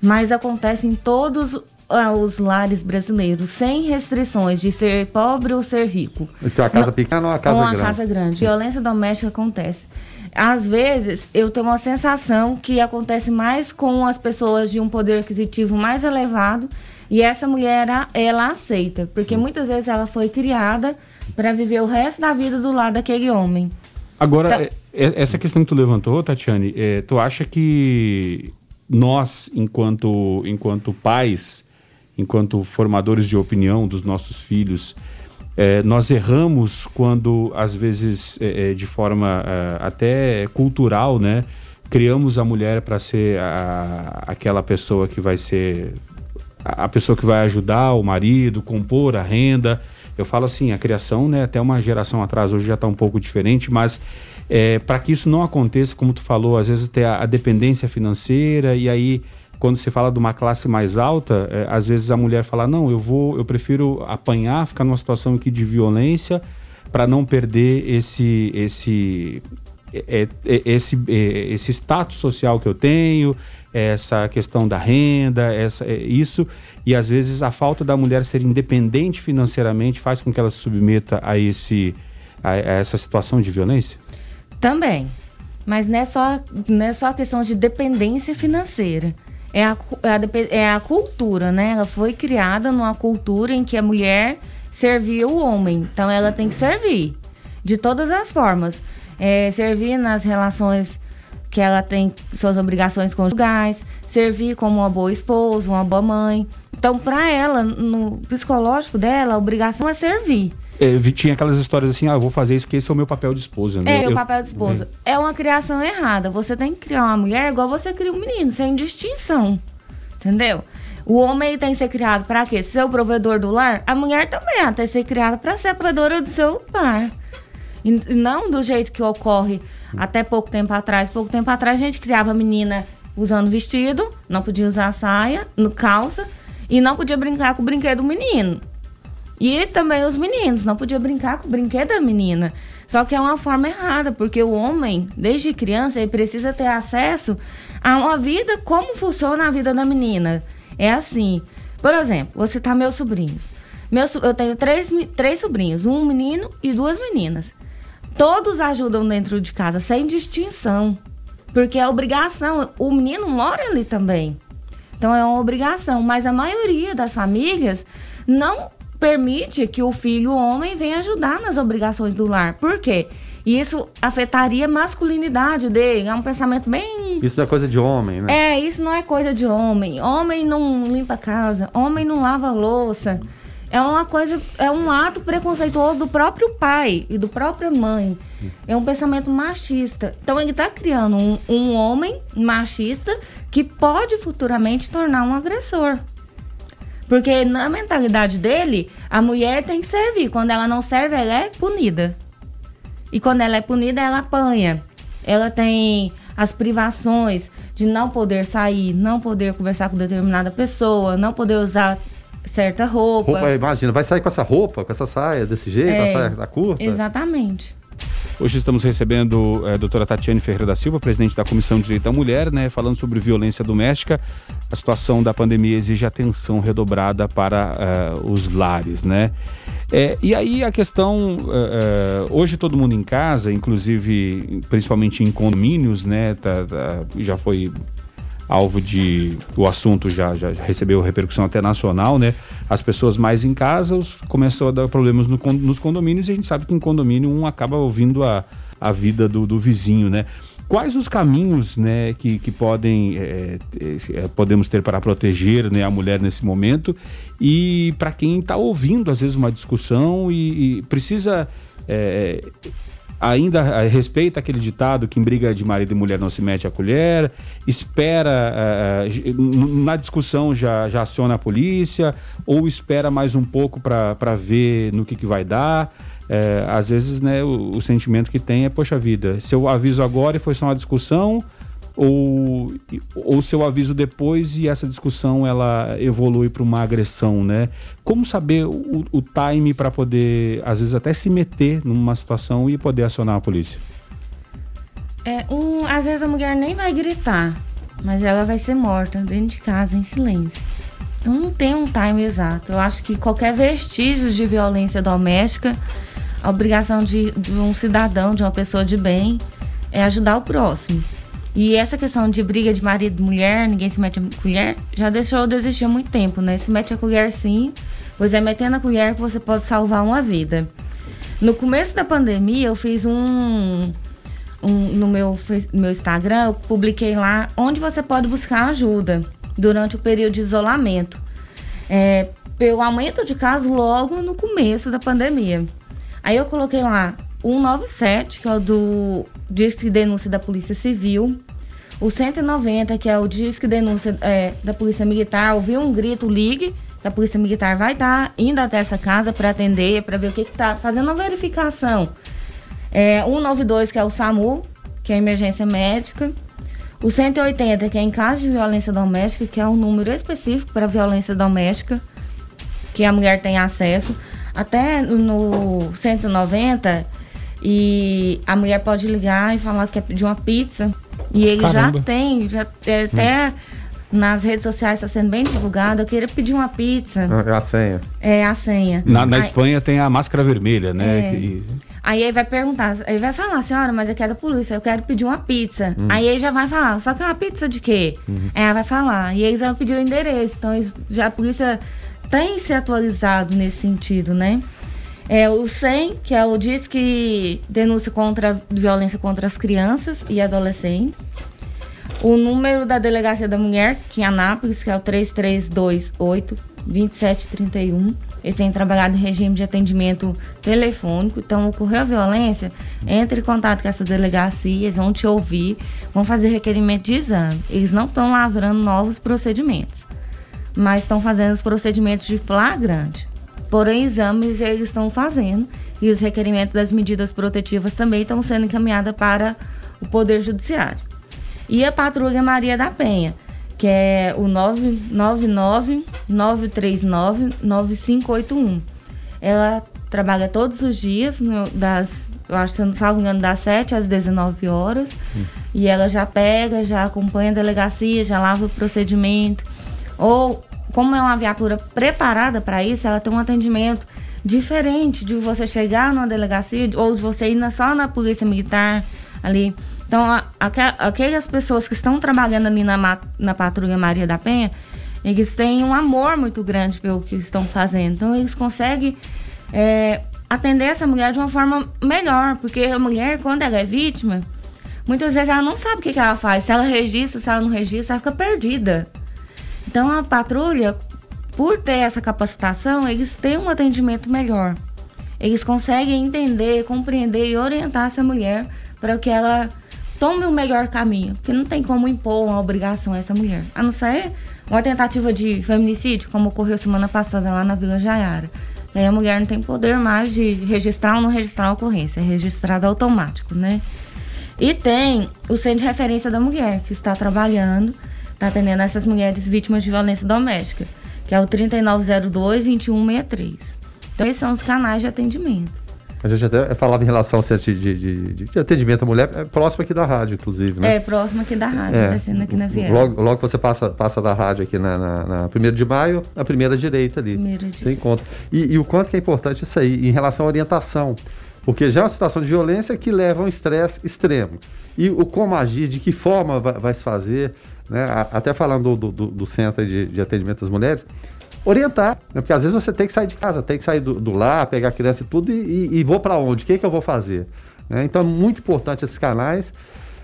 Mas acontece em todos ah, os lares brasileiros, sem restrições de ser pobre ou ser rico. Então, a casa pequena ou a casa Ou uma grande? casa grande. Violência doméstica acontece. Às vezes, eu tenho uma sensação que acontece mais com as pessoas de um poder aquisitivo mais elevado e essa mulher, ela- aceita, porque muitas vezes ela foi criada para viver o resto da vida do lado daquele homem. Agora, é- essa questão que tu levantou, Tatiane, é, tu acha que nós, enquanto, enquanto pais, enquanto formadores de opinião dos nossos filhos, é, nós erramos quando, às vezes, é, é, de forma é, até cultural, né? Criamos a mulher para ser a- aquela pessoa que vai ser a pessoa que vai ajudar o marido, compor a renda. Eu falo assim, a criação, né, até uma geração atrás, hoje já está um pouco diferente, mas para que isso não aconteça, como tu falou, às vezes tem a, a dependência financeira e aí quando se fala de uma classe mais alta, é, às vezes a mulher fala não, eu vou, eu prefiro apanhar, ficar numa situação aqui de violência para não perder esse esse é- é- esse, é, esse status social que eu tenho, essa questão da renda, essa, isso, e às vezes a falta da mulher ser independente financeiramente faz com que ela se submeta a, esse, a, a essa situação de violência? Também. Mas não é só, não é só questão de dependência financeira. É a, é, é a cultura, né? Ela foi criada numa cultura em que a mulher servia o homem. Então ela tem que servir. De todas as formas. É, servir nas relações que ela tem suas obrigações conjugais, servir como uma boa esposa, uma boa mãe. Então, para ela, no psicológico dela, a obrigação é servir. É, tinha aquelas histórias assim, ah, eu vou fazer isso porque esse é o meu papel de esposa. né? É, Eu- o papel de esposa. É. uma criação errada. Você tem que criar uma mulher igual você cria um menino, sem distinção. Entendeu? O homem tem que ser criado para quê? Ser o provedor do lar? A mulher também ela tem que ser criada para ser a provedora do seu lar. E não do jeito que ocorre até pouco tempo atrás. Pouco tempo atrás a gente criava menina usando vestido, não podia usar saia, no calça, e não podia brincar com o brinquedo do menino. E também os meninos, não podia brincar com o brinquedo da menina. Só que é uma forma errada, porque o homem, desde criança, ele precisa ter acesso a uma vida, como funciona a vida da menina. É assim, por exemplo, vou citar meus sobrinhos. Eu tenho três, três sobrinhos, um menino e duas meninas. Todos ajudam dentro de casa, sem distinção. Porque é obrigação, o menino mora ali também. Então é uma obrigação, mas a maioria das famílias não permite que o filho homem venha ajudar nas obrigações do lar. Por quê? Isso afetaria a masculinidade dele. É um pensamento bem. Isso não é coisa de homem, né? É, isso não é coisa de homem. Homem não limpa a casa, homem não lava a louça. É uma coisa, é um ato preconceituoso do próprio pai e do própria mãe. É um pensamento machista. Então ele está criando um, um homem machista que pode futuramente tornar um agressor. Porque na mentalidade dele, a mulher tem que servir. Quando ela não serve, ela é punida. E quando ela é punida, ela apanha. Ela tem as privações de não poder sair, não poder conversar com determinada pessoa, não poder usar certa roupa. Roupa, imagina, vai sair com essa roupa, com essa saia, desse jeito, É, a saia da curta? Exatamente. Hoje estamos recebendo a doutora Tatiane Ferreira da Silva, presidente da Comissão de Direito à Mulher, né, falando sobre violência doméstica. A situação da pandemia exige atenção redobrada para eh, os lares, né? É, e aí a questão, eh, eh, hoje todo mundo em casa, inclusive, principalmente em condomínios, né, tá- tá- já foi alvo de o assunto já, já recebeu repercussão até nacional, né? As pessoas mais em casa os, começou a dar problemas no nos condomínios e a gente sabe que em condomínio um acaba ouvindo a, a vida do, do vizinho, né? Quais os caminhos, né, que, que podem é, podemos ter para proteger né, a mulher nesse momento e para quem está ouvindo às vezes uma discussão e, e precisa é, ainda eh, respeita aquele ditado que em briga de marido e mulher não se mete a colher, espera, n- na discussão já, já aciona a polícia, ou espera mais um pouco para ver no que, que vai dar. Às vezes né, o, o sentimento que tem é, poxa vida, se eu aviso agora e foi só uma discussão, ou ou seu aviso depois e essa discussão ela evolui para uma agressão, né? Como saber o, o time para poder às vezes até se meter numa situação e poder acionar a polícia? É, um, às vezes a mulher nem vai gritar, mas ela vai ser morta dentro de casa em silêncio. Então não tem um time exato. Eu acho que qualquer vestígio de violência doméstica, a obrigação de, de um cidadão, de uma pessoa de bem, é ajudar o próximo. E essa questão de briga de marido e mulher, ninguém se mete a colher, já deixou de existir há muito tempo, né? Se mete a colher sim, pois é metendo a colher que você pode salvar uma vida. No começo da pandemia, eu fiz um, um no meu, meu Instagram, eu publiquei lá onde você pode buscar ajuda durante o período de isolamento. É, pelo aumento de casos logo no começo da pandemia. Aí eu coloquei lá 197, que é o do Disque Denúncia da Polícia Civil. O 190, que é o Disque Denúncia é, da Polícia Militar, ouviu um grito, ligue, que a Polícia Militar vai estar indo até essa casa para atender, para ver o que está fazendo uma verificação. É, 192, que é o SAMU, que é a emergência médica. O 180, que é em caso de violência doméstica, que é um número específico para violência doméstica, que a mulher tem acesso. Até no 190, e a mulher pode ligar e falar que quer pedir uma pizza. E ele Caramba. já tem, já é, até hum. nas redes sociais está sendo bem divulgado. Eu queria pedir uma pizza. É a senha. É a senha. Na, na Aí, Espanha tem a máscara vermelha, né? É. Que... Aí ele vai perguntar, ele vai falar, senhora, mas eu quero da polícia, eu quero pedir uma pizza. Hum. Aí ele já vai falar, só que é uma pizza de quê? Uhum. Aí ela vai falar. E eles vão pedir o endereço. Então eles, já a polícia tem se atualizado nesse sentido, né? É o 100, que é o Disque Denúncia contra Violência contra as Crianças e Adolescentes. O número da Delegacia da Mulher, que é Anápolis, que é o 3328 2731. Eles têm trabalhado em regime de atendimento telefônico. Então, ocorreu a violência, entre em contato com essa delegacia, eles vão te ouvir, vão fazer requerimento de exame. Eles não estão lavrando novos procedimentos, mas estão fazendo os procedimentos de flagrante. Porém, exames eles estão fazendo e os requerimentos das medidas protetivas também estão sendo encaminhados para o Poder Judiciário. E a Patrulha Maria da Penha, que é o 999-939-9581. Ela trabalha todos os dias, no, das, eu acho que não salvo engano, das 7 às 19 horas. Hum. E ela já pega, já acompanha a delegacia, já lava o procedimento. Ou como é uma viatura preparada para isso, ela tem um atendimento diferente de você chegar numa delegacia ou de você ir só na polícia militar ali. Então, aquelas pessoas que estão trabalhando ali na, na Patrulha Maria da Penha, eles têm um amor muito grande pelo que estão fazendo. Então, eles conseguem é, atender essa mulher de uma forma melhor, porque a mulher, quando ela é vítima, muitas vezes ela não sabe o que, que ela faz. Se ela registra, se ela não registra, ela fica perdida. Então a patrulha, por ter essa capacitação, eles têm um atendimento melhor. Eles conseguem entender, compreender e orientar essa mulher para que ela tome o melhor caminho. Porque não tem como impor uma obrigação a essa mulher. A não ser uma tentativa de feminicídio, como ocorreu semana passada lá na Vila Jaiara. E aí a mulher não tem poder mais de registrar ou não registrar a ocorrência. É registrado automático, né? E tem o Centro de Referência da Mulher, que está trabalhando está atendendo essas mulheres vítimas de violência doméstica, que é o 3902-2163. Então, esses são os canais de atendimento. A gente até falava em relação centro de, de, de, de, atendimento à mulher, é próximo aqui da rádio, inclusive, né? É, próximo aqui da rádio, é, descendo aqui na Viela. Logo, logo que você passa, passa da rádio aqui na, na, na 1 de maio, a primeira direita ali. Primeira direita. Você encontra. E, e o quanto que é importante isso aí, em relação à orientação. Porque já é uma situação de violência que leva a um estresse extremo. E o como agir, de que forma vai, vai se fazer, né? até falando do, do, do centro de, de, atendimento às mulheres, orientar, né? porque às vezes você tem que sair de casa, tem que sair do, do lar, pegar a criança e tudo, e, e, e vou para onde? O que, que eu vou fazer? Né? Então é muito importante esses canais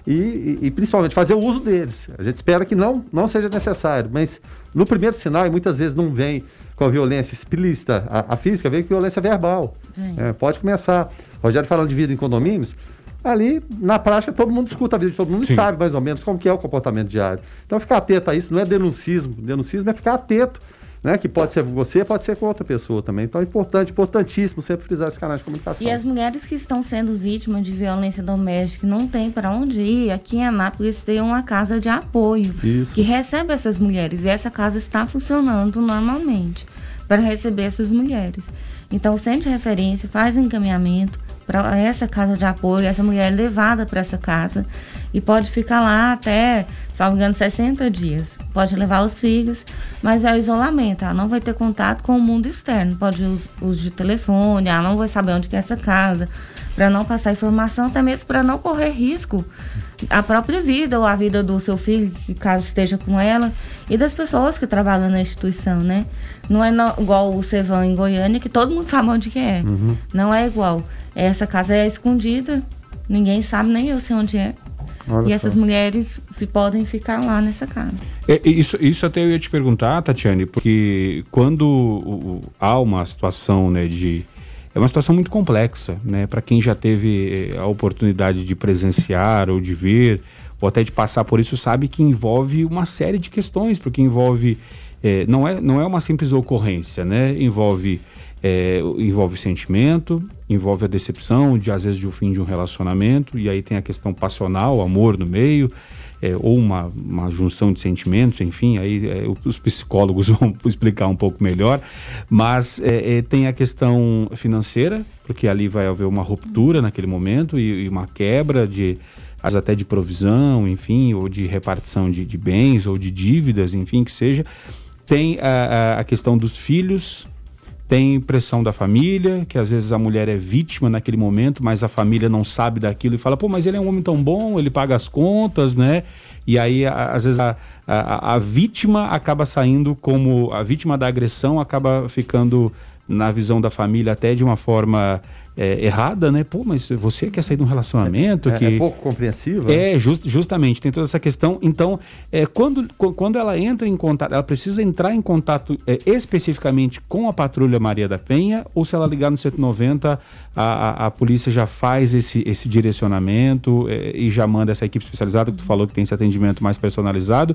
e, e, principalmente fazer o uso deles. A gente espera que não, não seja necessário, mas no primeiro sinal, e muitas vezes não vem com a violência explícita, a, a física, vem com violência verbal. É, pode começar. Rogério falando de vida em condomínios, ali, na prática, todo mundo escuta a vida de todo mundo Sim. e sabe mais ou menos como que é o comportamento diário. Então, ficar atento a isso não é denuncismo. Denuncismo é ficar atento né? Que pode ser você, pode ser com outra pessoa também. Então é importante, importantíssimo sempre frisar esse canal de comunicação. E as mulheres que estão sendo vítimas de violência doméstica não tem para onde ir, aqui em Anápolis tem uma casa de apoio Isso. que recebe essas mulheres. E essa casa está funcionando normalmente para receber essas mulheres. Então, de referência faz encaminhamento para essa casa de apoio, essa mulher é levada para essa casa e pode ficar lá até, me engano, 60 dias. Pode levar os filhos, mas é o isolamento. Ela não vai ter contato com o mundo externo. Pode uso, uso de telefone, ela não vai saber onde é essa casa, para não passar informação, até mesmo para não correr risco a própria vida ou a vida do seu filho, que caso esteja com ela, e das pessoas que trabalham na instituição, né? Não é no, igual o Cevão em Goiânia, que todo mundo sabe onde que é. Uhum. Não é igual. Essa casa é escondida, ninguém sabe, nem eu sei onde é. Olha e só. essas mulheres podem ficar lá nessa casa. É, isso, isso até eu ia te perguntar, Tatiane, porque quando o- o- há uma situação né, de. É uma situação muito complexa, né? Para quem já teve eh, a oportunidade de presenciar ou de ver, ou até de passar por isso, sabe que envolve uma série de questões, porque envolve. Eh, não, é, não é uma simples ocorrência, né? Envolve. eh, envolve sentimento, envolve a decepção de às vezes de um fim de um relacionamento e aí tem a questão passional, amor no meio, é, ou uma, uma junção de sentimentos, enfim, aí é, os psicólogos vão explicar um pouco melhor, mas é, é, tem a questão financeira, porque ali vai haver uma ruptura naquele momento e, e uma quebra de vezes até de provisão, enfim, ou de repartição de, de bens ou de dívidas, enfim, que seja. Tem a, a, a questão dos filhos, tem pressão da família, que às vezes a mulher é vítima naquele momento, mas a família não sabe daquilo e fala, pô, mas ele é um homem tão bom, ele paga as contas, né? E aí, às vezes, a, a, a vítima acaba saindo como. A vítima da agressão acaba ficando na visão da família até de uma forma é, errada, né? Pô, mas você quer sair de um relacionamento É, que. é pouco compreensiva. É, just- justamente, tem toda essa questão. Então, é, quando, qu- quando ela entra em contato, ela precisa entrar em contato é, especificamente com a Patrulha Maria da Penha, ou se ela ligar no 190, a, a, a polícia já faz esse, esse direcionamento é, e já manda essa equipe especializada, que tu falou que tem esse atendimento mais personalizado.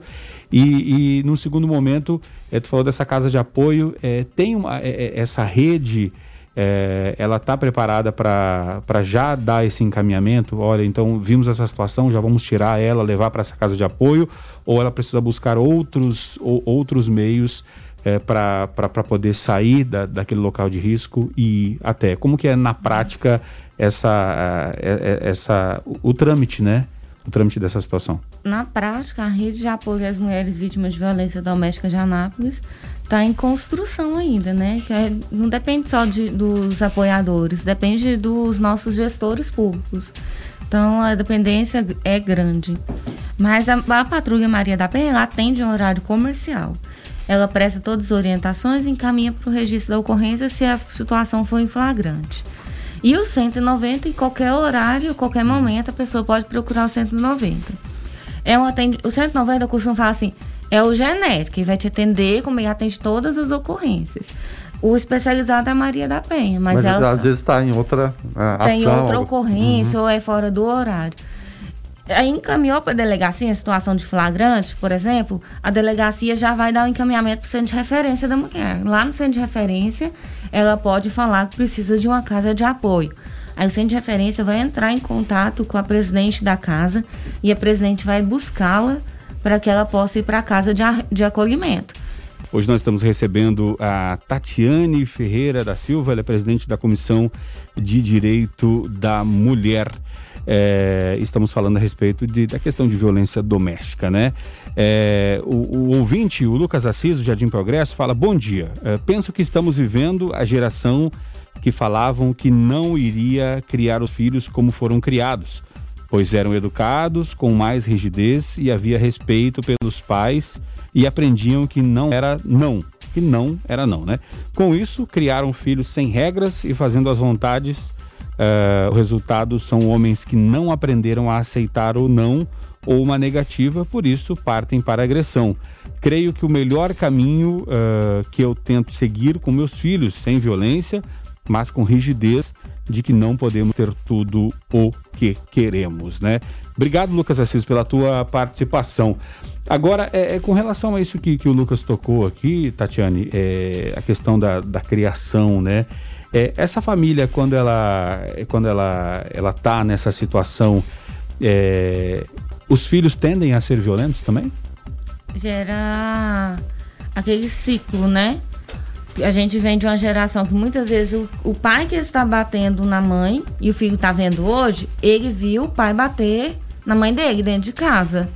E, e num segundo momento, é, tu falou dessa casa de apoio, é, tem uma, é, é, essa rede. É, ela está preparada para já dar esse encaminhamento? Olha, então vimos essa situação, já vamos tirar ela, levar para essa casa de apoio, ou ela precisa buscar outros, ou, outros meios é, para poder sair da, daquele local de risco e até como que é na prática essa, é- é- essa o, o trâmite, né? O trâmite dessa situação. Na prática, a rede de apoio às mulheres vítimas de violência doméstica de Anápolis está em construção ainda, né? É- não depende só de, dos apoiadores, depende dos nossos gestores públicos. Então, a dependência é grande. Mas a, a Patrulha Maria da Penha atende em horário comercial. Ela presta todas as orientações e encaminha para o registro da ocorrência se a situação for em flagrante. E o 190, em qualquer horário, qualquer momento, a pessoa pode procurar o 190. É um atendi... O 190 eu costumo falar assim, é o genérico, que vai te atender como ele atende todas as ocorrências. O especializado é a Maria da Penha, mas, Mas, ela às vezes está em outra ah, tem ação. outra ocorrência ou é fora do horário. Aí encaminhou para a delegacia em situação de flagrante, por exemplo, a delegacia já vai dar o encaminhamento para o centro de referência da mulher. Lá no centro de referência, ela pode falar que precisa de uma casa de apoio. Aí o centro de referência vai entrar em contato com a presidente da casa e a presidente vai buscá-la para que ela possa ir para a casa de, de acolhimento. Hoje nós estamos recebendo a Tatiane Ferreira da Silva, ela é presidente da Comissão de Direito da Mulher. É, estamos falando a respeito de- da questão de violência doméstica, né? É, o, o ouvinte, o Lucas Assis, do Jardim Progresso, fala: Bom dia. É, penso que estamos vivendo a geração que falavam que não iria criar os filhos como foram criados, pois eram educados com mais rigidez e havia respeito pelos pais e aprendiam que não era não, que não era não, né? Com isso, criaram filhos sem regras e fazendo as vontades. Eh, o resultado são homens que não aprenderam a aceitar o não ou uma negativa, por isso partem para agressão. Creio que o melhor caminho eh, que eu tento seguir com meus filhos, sem violência, mas com rigidez, de que não podemos ter tudo o que queremos, né? Obrigado, Lucas Assis, pela tua participação. Agora, é, é com relação a isso que, que o Lucas tocou aqui, Tatiane, é, a questão da, da criação, né? É, essa família, quando ela quando ela ela tá nessa situação, é, os filhos tendem a ser violentos também? Gera aquele ciclo, né? A gente vem de uma geração que muitas vezes o, o pai que está batendo na mãe e o filho está vendo hoje, ele viu o pai bater na mãe dele dentro de casa.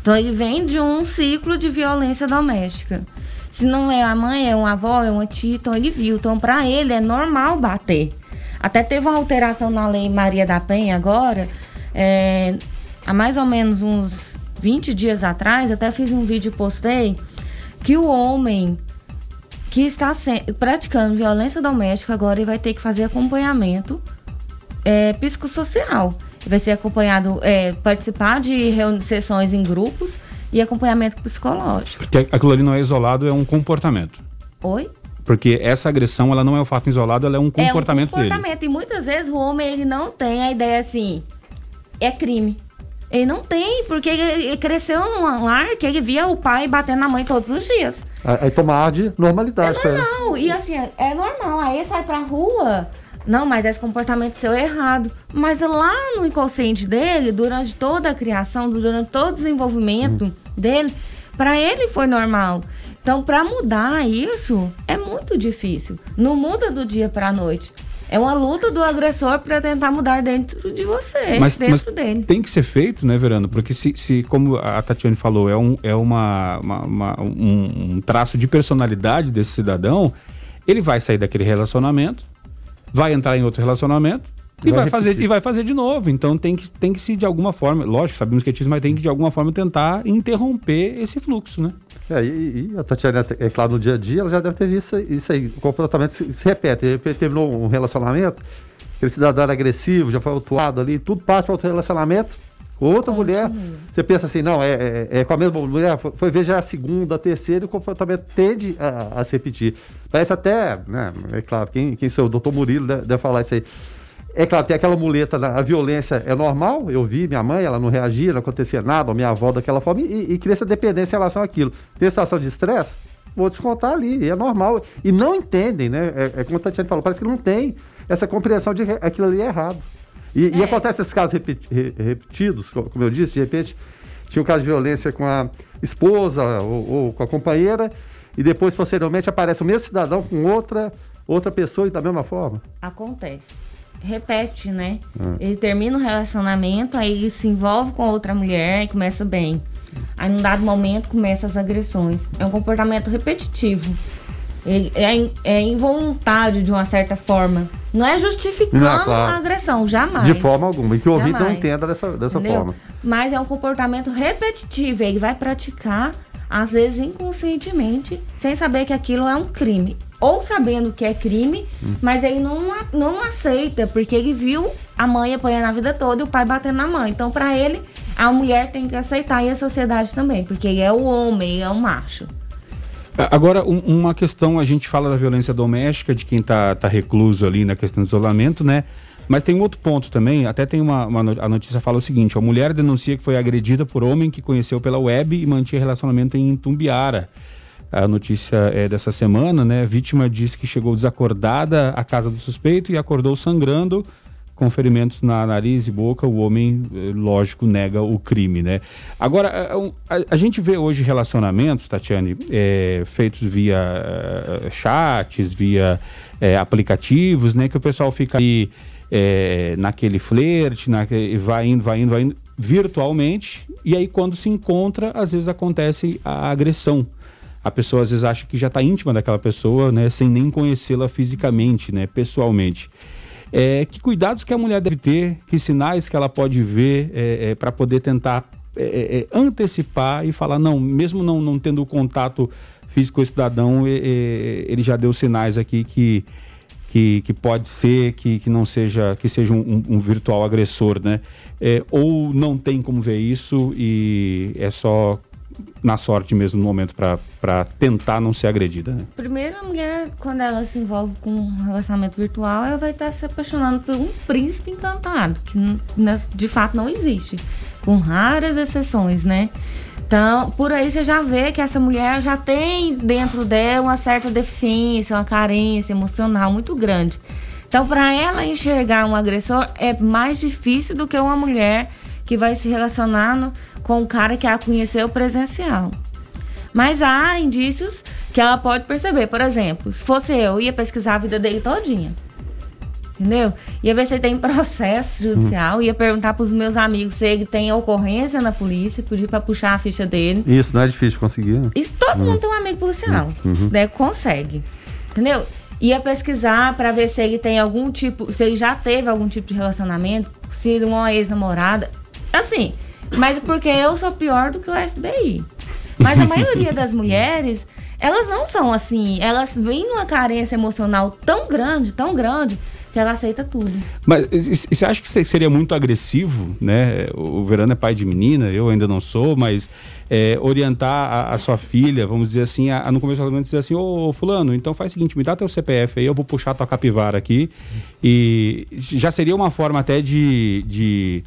Então ele vem de um ciclo de violência doméstica. Se não é a mãe, é uma avó, é uma tia, então ele viu. Então para ele é normal bater. Até teve uma alteração na lei Maria da Penha agora, é, há mais ou menos uns 20 dias atrás, até fiz um vídeo e postei, que o homem que está praticando violência doméstica agora ele vai ter que fazer acompanhamento é, psicossocial. Vai ser acompanhado, é, participar de sessões em grupos e acompanhamento psicológico. Porque aquilo ali não é isolado, é um comportamento. Oi? Porque essa agressão, ela não é um fato isolado, ela é um comportamento dele. É um comportamento. Dele. E muitas vezes o homem, ele não tem a ideia assim, é crime. Ele não tem, porque ele cresceu num lar que ele via o pai batendo na mãe todos os dias. Aí tomar de normalidade. É normal. E assim, é normal. Aí sai pra rua. Não, mas esse comportamento seu é errado. Mas lá no inconsciente dele, durante toda a criação, durante todo o desenvolvimento hum. dele, para ele foi normal. Então, para mudar isso, é muito difícil. Não muda do dia para a noite. É uma luta do agressor para tentar mudar dentro de você, mas, dentro mas dele. Tem que ser feito, né, Verano? Porque se, se como a Tatiane falou, é, um, é uma, uma, uma um, um traço de personalidade desse cidadão, ele vai sair daquele relacionamento, vai entrar em outro relacionamento, e vai, vai fazer e vai fazer de novo. Então tem que, tem que se de alguma forma, lógico, sabemos que é difícil, mas tem que de alguma forma tentar interromper esse fluxo, né? É, e, e, a Tatiana, é claro, no dia a dia, ela já deve ter visto isso aí. O comportamento se, se repete. Ele terminou um relacionamento, aquele cidadão era agressivo, já foi autuado ali, tudo passa para outro relacionamento. Outra Continua. mulher, você pensa assim, não, é, é, é, com a mesma mulher, foi, foi, ver já a segunda, a terceira, e o comportamento tende a, a se repetir. Parece até, né, é claro, quem, quem sou o doutor Murilo deve, deve falar isso aí. É claro, tem aquela muleta, a violência é normal, eu vi minha mãe, ela não reagia, não acontecia nada, ou minha avó daquela forma, e, e cria essa dependência em relação àquilo. Tem situação de estresse, vou descontar ali, é normal. E não entendem, né? É, é como a Tatiana falou, parece que não tem essa compreensão de que aquilo ali é errado. E, é. e acontece esses casos repeti repetidos, como eu disse, de repente tinha um caso de violência com a esposa ou, ou com a companheira, e depois, posteriormente, aparece o mesmo cidadão com outra, outra pessoa e da mesma forma. Acontece repete, né? Hum. Ele termina o relacionamento, aí ele se envolve com outra mulher e começa bem. Aí, num dado momento, começa as agressões. É um comportamento repetitivo. Ele é, é involuntário de uma certa forma. Não é justificando não, claro. a agressão, jamais. De forma alguma. E que o ouvinte não entenda dessa, dessa forma. Mas é um comportamento repetitivo. Ele vai praticar, às vezes inconscientemente, sem saber que aquilo é um crime ou sabendo que é crime, hum. mas ele não, não aceita, porque ele viu a mãe apanhando a vida toda e o pai batendo na mãe. Então, para ele, a mulher tem que aceitar e a sociedade também, porque ele é o homem, ele é o macho. Agora, um, uma questão, a gente fala da violência doméstica, de quem está tá recluso ali na questão do isolamento, né? Mas tem um outro ponto também, até tem uma, uma, a notícia fala o seguinte, a mulher denuncia que foi agredida por homem que conheceu pela web e mantinha relacionamento em Tumbiara a notícia é dessa semana, né? A vítima disse que chegou desacordada à casa do suspeito e acordou sangrando com ferimentos na nariz e boca, o homem, eh, lógico, nega o crime, né? Agora, a, a, a gente vê hoje relacionamentos, Tatiane, é, feitos via chats, via é, aplicativos, né? Que o pessoal fica aí é, naquele flerte, naquele, vai indo, vai indo, vai indo, virtualmente, e aí quando se encontra, às vezes acontece a agressão a pessoa às vezes acha que já está íntima daquela pessoa, né, sem nem conhecê-la fisicamente, né, pessoalmente. É, que cuidados que a mulher deve ter, que sinais que ela pode ver é, é, para poder tentar é, é, é, antecipar e falar, não, mesmo não, não tendo contato físico com o cidadão, ele já deu sinais aqui que, que, que pode ser que, que não seja que seja um, um virtual agressor, né? ou não tem como ver isso e é só na sorte mesmo no momento para tentar não ser agredida? Né? Primeiro, a mulher, quando ela se envolve com um relacionamento virtual, ela vai estar se apaixonando por um príncipe encantado, que de fato não existe, com raras exceções, né? Então, por aí você já vê que essa mulher já tem dentro dela uma certa deficiência, uma carência emocional muito grande. Então, para ela enxergar um agressor é mais difícil do que uma mulher que vai se relacionando com um cara que a conheceu presencial. Mas há indícios que ela pode perceber. Por exemplo, se fosse eu, ia pesquisar a vida dele todinha. Entendeu? Ia ver se ele tem processo judicial, ia perguntar para os meus amigos se ele tem ocorrência na polícia, pedir para puxar a ficha dele. Isso não é difícil conseguir. Né? Isso todo uhum. mundo tem um amigo policial, uhum. né? Consegue. Entendeu? Ia pesquisar para ver se ele tem algum tipo, se ele já teve algum tipo de relacionamento, se ele é uma ex-namorada. Assim, mas porque eu sou pior do que o FBI. Mas a maioria das mulheres, elas não são assim. Elas vêm numa carência emocional tão grande, tão grande, que ela aceita tudo. Mas você acha que seria muito agressivo, né? O Verano é pai de menina, eu ainda não sou, mas é, orientar a, a, sua filha, vamos dizer assim, a, a no começo ela dizer assim, ô fulano, então faz o seguinte, me dá teu CPF aí, eu vou puxar tua capivara aqui. E já seria uma forma até de, de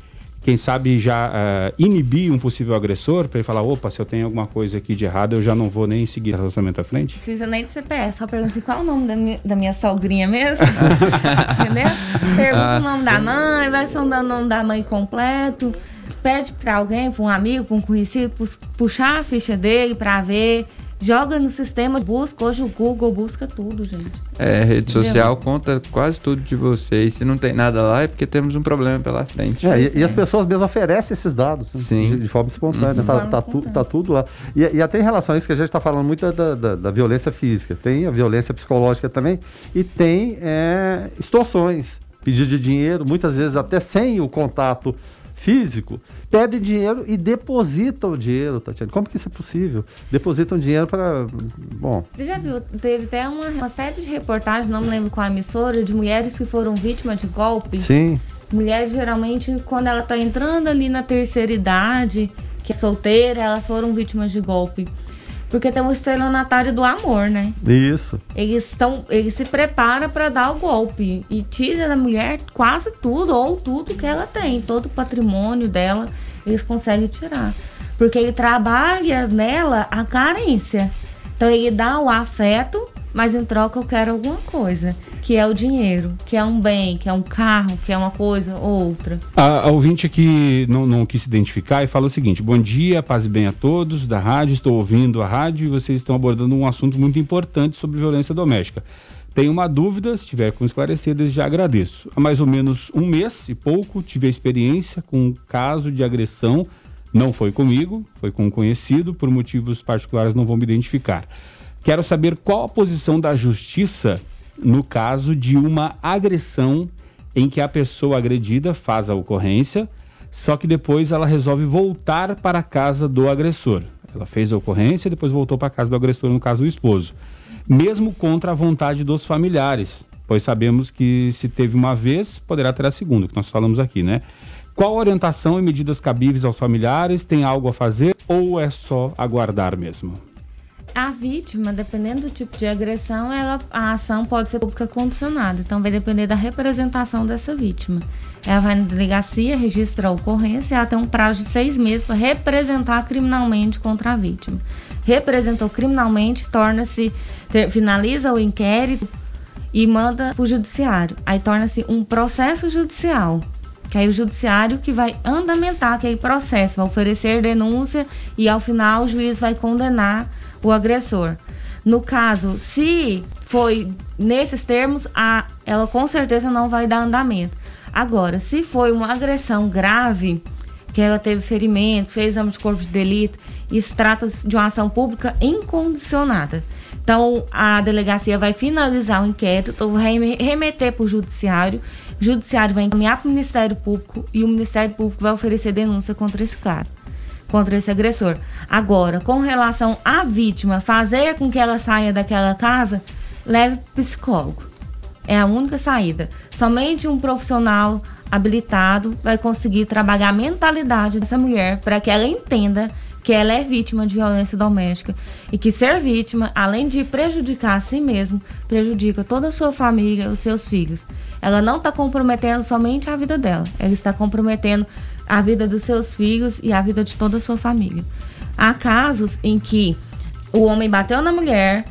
quem sabe já uh, inibir um possível agressor para ele falar, opa, se eu tenho alguma coisa aqui de errado, eu já não vou nem seguir o relacionamento à frente? Precisa nem de CPF, só pergunta assim, qual é o nome da minha, da minha sogrinha mesmo? Entendeu? Pergunta ah. o nome da mãe, vai sondando o nome da mãe completo, pede para alguém, para um amigo, para um conhecido, puxar a ficha dele para ver joga no sistema, busca. Hoje o Google busca tudo, gente. É, rede Entendeu? social conta quase tudo de vocês. Se não tem nada lá, é porque temos um problema pela frente. É, e, e, as pessoas mesmo oferecem esses dados né? Sim. De, de, forma espontânea. Uhum. Tá, tá, tu, tá, tudo lá. E, e até em relação a isso que a gente está falando muito da, da, da, violência física. Tem a violência psicológica também. E tem é, extorsões. Pedido de dinheiro, muitas vezes até sem o contato físico, pedem dinheiro e depositam o dinheiro, Tatiana. Como que isso é possível? Depositam dinheiro para. Bom. Você já viu? Teve até uma, uma série de reportagens, não me lembro qual emissora, de mulheres que foram vítimas de golpe. Sim. Mulheres, geralmente, quando ela está entrando ali na terceira idade, que é solteira, elas foram vítimas de golpe. Porque tem um estelionatário do amor, né? Isso. Eles estão, eles se preparam para dar o golpe e tira da mulher quase tudo ou tudo que ela tem, todo o patrimônio dela, eles conseguem tirar. Porque ele trabalha nela a carência. Então ele dá o afeto, mas em troca eu quero alguma coisa que é o dinheiro, que é um bem, que é um carro, que é uma coisa ou outra. A, a ouvinte aqui não, não quis se identificar e fala o seguinte: Bom dia, paz e bem a todos da rádio. Estou ouvindo a rádio e vocês estão abordando um assunto muito importante sobre violência doméstica. Tenho uma dúvida, se tiver com esclarecidas, já agradeço. Há mais ou menos um mês e pouco tive a experiência com um caso de agressão. Não foi comigo, foi com um conhecido, por motivos particulares não vou me identificar. Quero saber qual a posição da justiça no caso de uma agressão em que a pessoa agredida faz a ocorrência, só que depois ela resolve voltar para a casa do agressor. Ela fez a ocorrência e depois voltou para a casa do agressor, no caso o esposo. Mesmo contra a vontade dos familiares, pois sabemos que se teve uma vez, poderá ter a segunda, que nós falamos aqui, né? Qual orientação e medidas cabíveis aos familiares? Tem algo a fazer ou é só aguardar mesmo? A vítima, dependendo do tipo de agressão, ela, a ação pode ser pública condicionada. Então, vai depender da representação dessa vítima. Ela vai na delegacia, registra a ocorrência, ela tem um prazo de seis meses para representar criminalmente contra a vítima. Representou criminalmente, torna-se, finaliza o inquérito e manda para o judiciário. Aí torna-se um processo judicial. Que aí o judiciário que vai andamentar aquele processo, vai oferecer denúncia e ao final o juiz vai condenar o agressor. No caso, se foi nesses termos, a, ela com certeza não vai dar andamento. Agora, se foi uma agressão grave, que ela teve ferimento, fez exame de corpo de delito, isso trata de uma ação pública incondicionada. Então, a delegacia vai finalizar o inquérito, vai remeter para o judiciário, o judiciário vai encaminhar para o Ministério Público e o Ministério Público vai oferecer denúncia contra esse cara contra esse agressor. Agora, com relação à vítima, fazer com que ela saia daquela casa, leve psicólogo. É a única saída. Somente um profissional habilitado vai conseguir trabalhar a mentalidade dessa mulher para que ela entenda que ela é vítima de violência doméstica e que ser vítima, além de prejudicar a si mesmo, prejudica toda a sua família, os seus filhos. Ela não está comprometendo somente a vida dela, ela está comprometendo a vida dos seus filhos e a vida de toda a sua família. Há casos em que o homem bateu na mulher,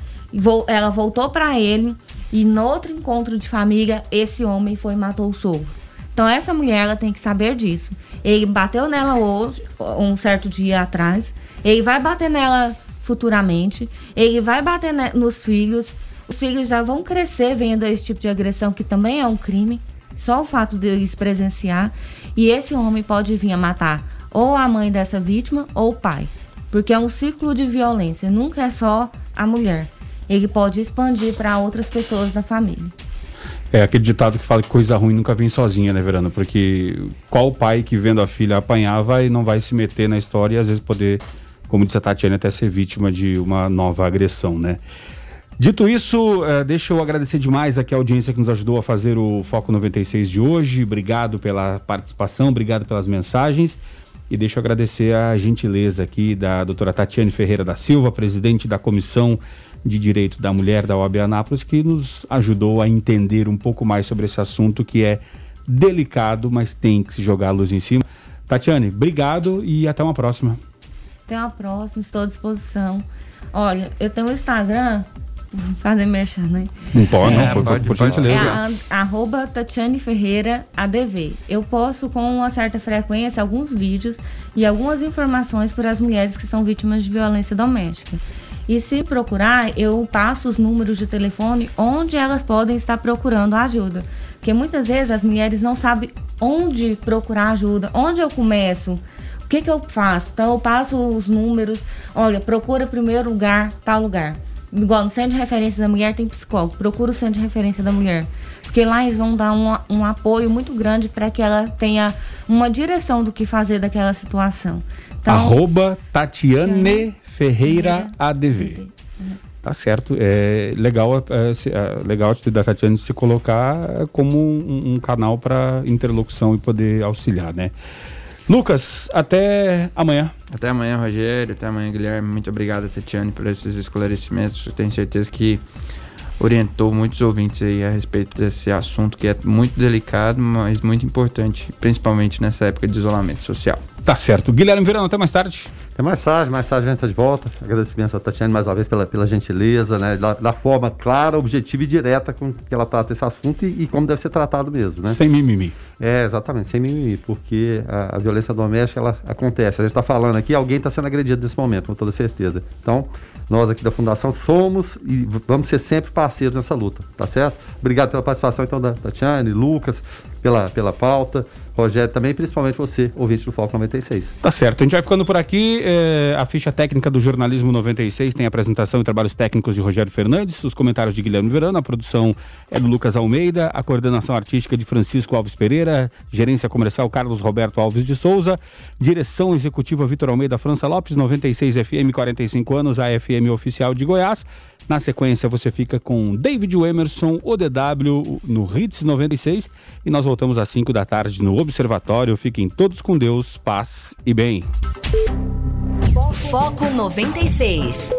ela voltou para ele e no outro encontro de família esse homem foi e matou o sogro. Então essa mulher ela tem que saber disso. Ele bateu nela hoje, um certo dia atrás. Ele vai bater nela futuramente. Ele vai bater nos filhos. Os filhos já vão crescer vendo esse tipo de agressão que também é um crime. Só o fato deles presenciar. E esse homem pode vir a matar ou a mãe dessa vítima ou o pai. Porque é um ciclo de violência. Nunca é só a mulher. Ele pode expandir para outras pessoas da família. É aquele ditado que fala que coisa ruim nunca vem sozinha, né, Verano? Porque qual pai que vendo a filha apanhar vai não vai se meter na história e às vezes poder, como disse a Tatiana, até ser vítima de uma nova agressão, né? Dito isso, uh, deixa eu agradecer demais aqui a audiência que nos ajudou a fazer o Foco 96 de hoje. Obrigado pela participação, obrigado pelas mensagens. E deixa eu agradecer a gentileza aqui da doutora Tatiane Ferreira da Silva, presidente da Comissão de Direito da Mulher da OAB Anápolis, que nos ajudou a entender um pouco mais sobre esse assunto que é delicado, mas tem que se jogar a luz em cima. Tatiane, obrigado e até uma próxima. Até uma próxima, estou à disposição. Olha, eu tenho um Instagram, fazer mexer, né? Não pode, é, não, por, pode, por gentileza. É a, arroba Tatiane Ferreira ADV. Eu posto com uma certa frequência alguns vídeos e algumas informações para as mulheres que são vítimas de violência doméstica. E se procurar, eu passo os números de telefone onde elas podem estar procurando ajuda. Porque muitas vezes as mulheres não sabem onde procurar ajuda, onde eu começo, o que, que eu faço. Então eu passo os números, olha, procura primeiro lugar, tal lugar. Igual no centro de referência da mulher tem psicólogo, procura o centro de referência da mulher. Porque lá eles vão dar um, um apoio muito grande para que ela tenha uma direção do que fazer daquela situação. Então, Arroba Tatiane Ferreira ADV. Tá certo. É legal, é, é, legal a atitude da Tatiane se colocar como um, um canal para interlocução e poder auxiliar, né? Lucas, até amanhã. Até amanhã, Rogério. Até amanhã, Guilherme. Muito obrigado, Tatiane, por esses esclarecimentos. Eu tenho certeza que orientou muitos ouvintes aí a respeito desse assunto que é muito delicado, mas muito importante, principalmente nessa época de isolamento social. Tá certo. Guilherme Verano, até mais tarde. Até mais tarde, mais tarde a gente tá de volta. Agradecimento a Tatiane mais uma vez pela, pela gentileza, né? Da, da forma clara, objetiva e direta com que ela trata esse assunto e, e, como deve ser tratado mesmo, né? Sem mimimi. É, exatamente, sem mimimi, porque a, a violência doméstica, ela acontece. A gente está falando aqui, alguém está sendo agredido nesse momento, com toda certeza. Então, nós aqui da Fundação somos e vamos ser sempre parceiros nessa luta, tá certo? Obrigado pela participação, então, da Tatiane, Lucas, pela, pela pauta. Rogério também, principalmente você, ouvinte do Foco 96. Tá certo, a gente vai ficando por aqui. É, a ficha técnica do Jornalismo 96 tem apresentação e trabalhos técnicos de Rogério Fernandes, os comentários de Guilherme Verano, a produção é do Lucas Almeida, a coordenação artística de Francisco Alves Pereira, gerência comercial Carlos Roberto Alves de Souza, direção executiva Vitor Almeida França Lopes, 96 FM, 45 anos, a FM oficial de Goiás. Na sequência, você fica com David Emerson, ODW, no Hits 96. E nós voltamos às 5 da tarde no Observatório. Fiquem todos com Deus, paz e bem. Foco 96.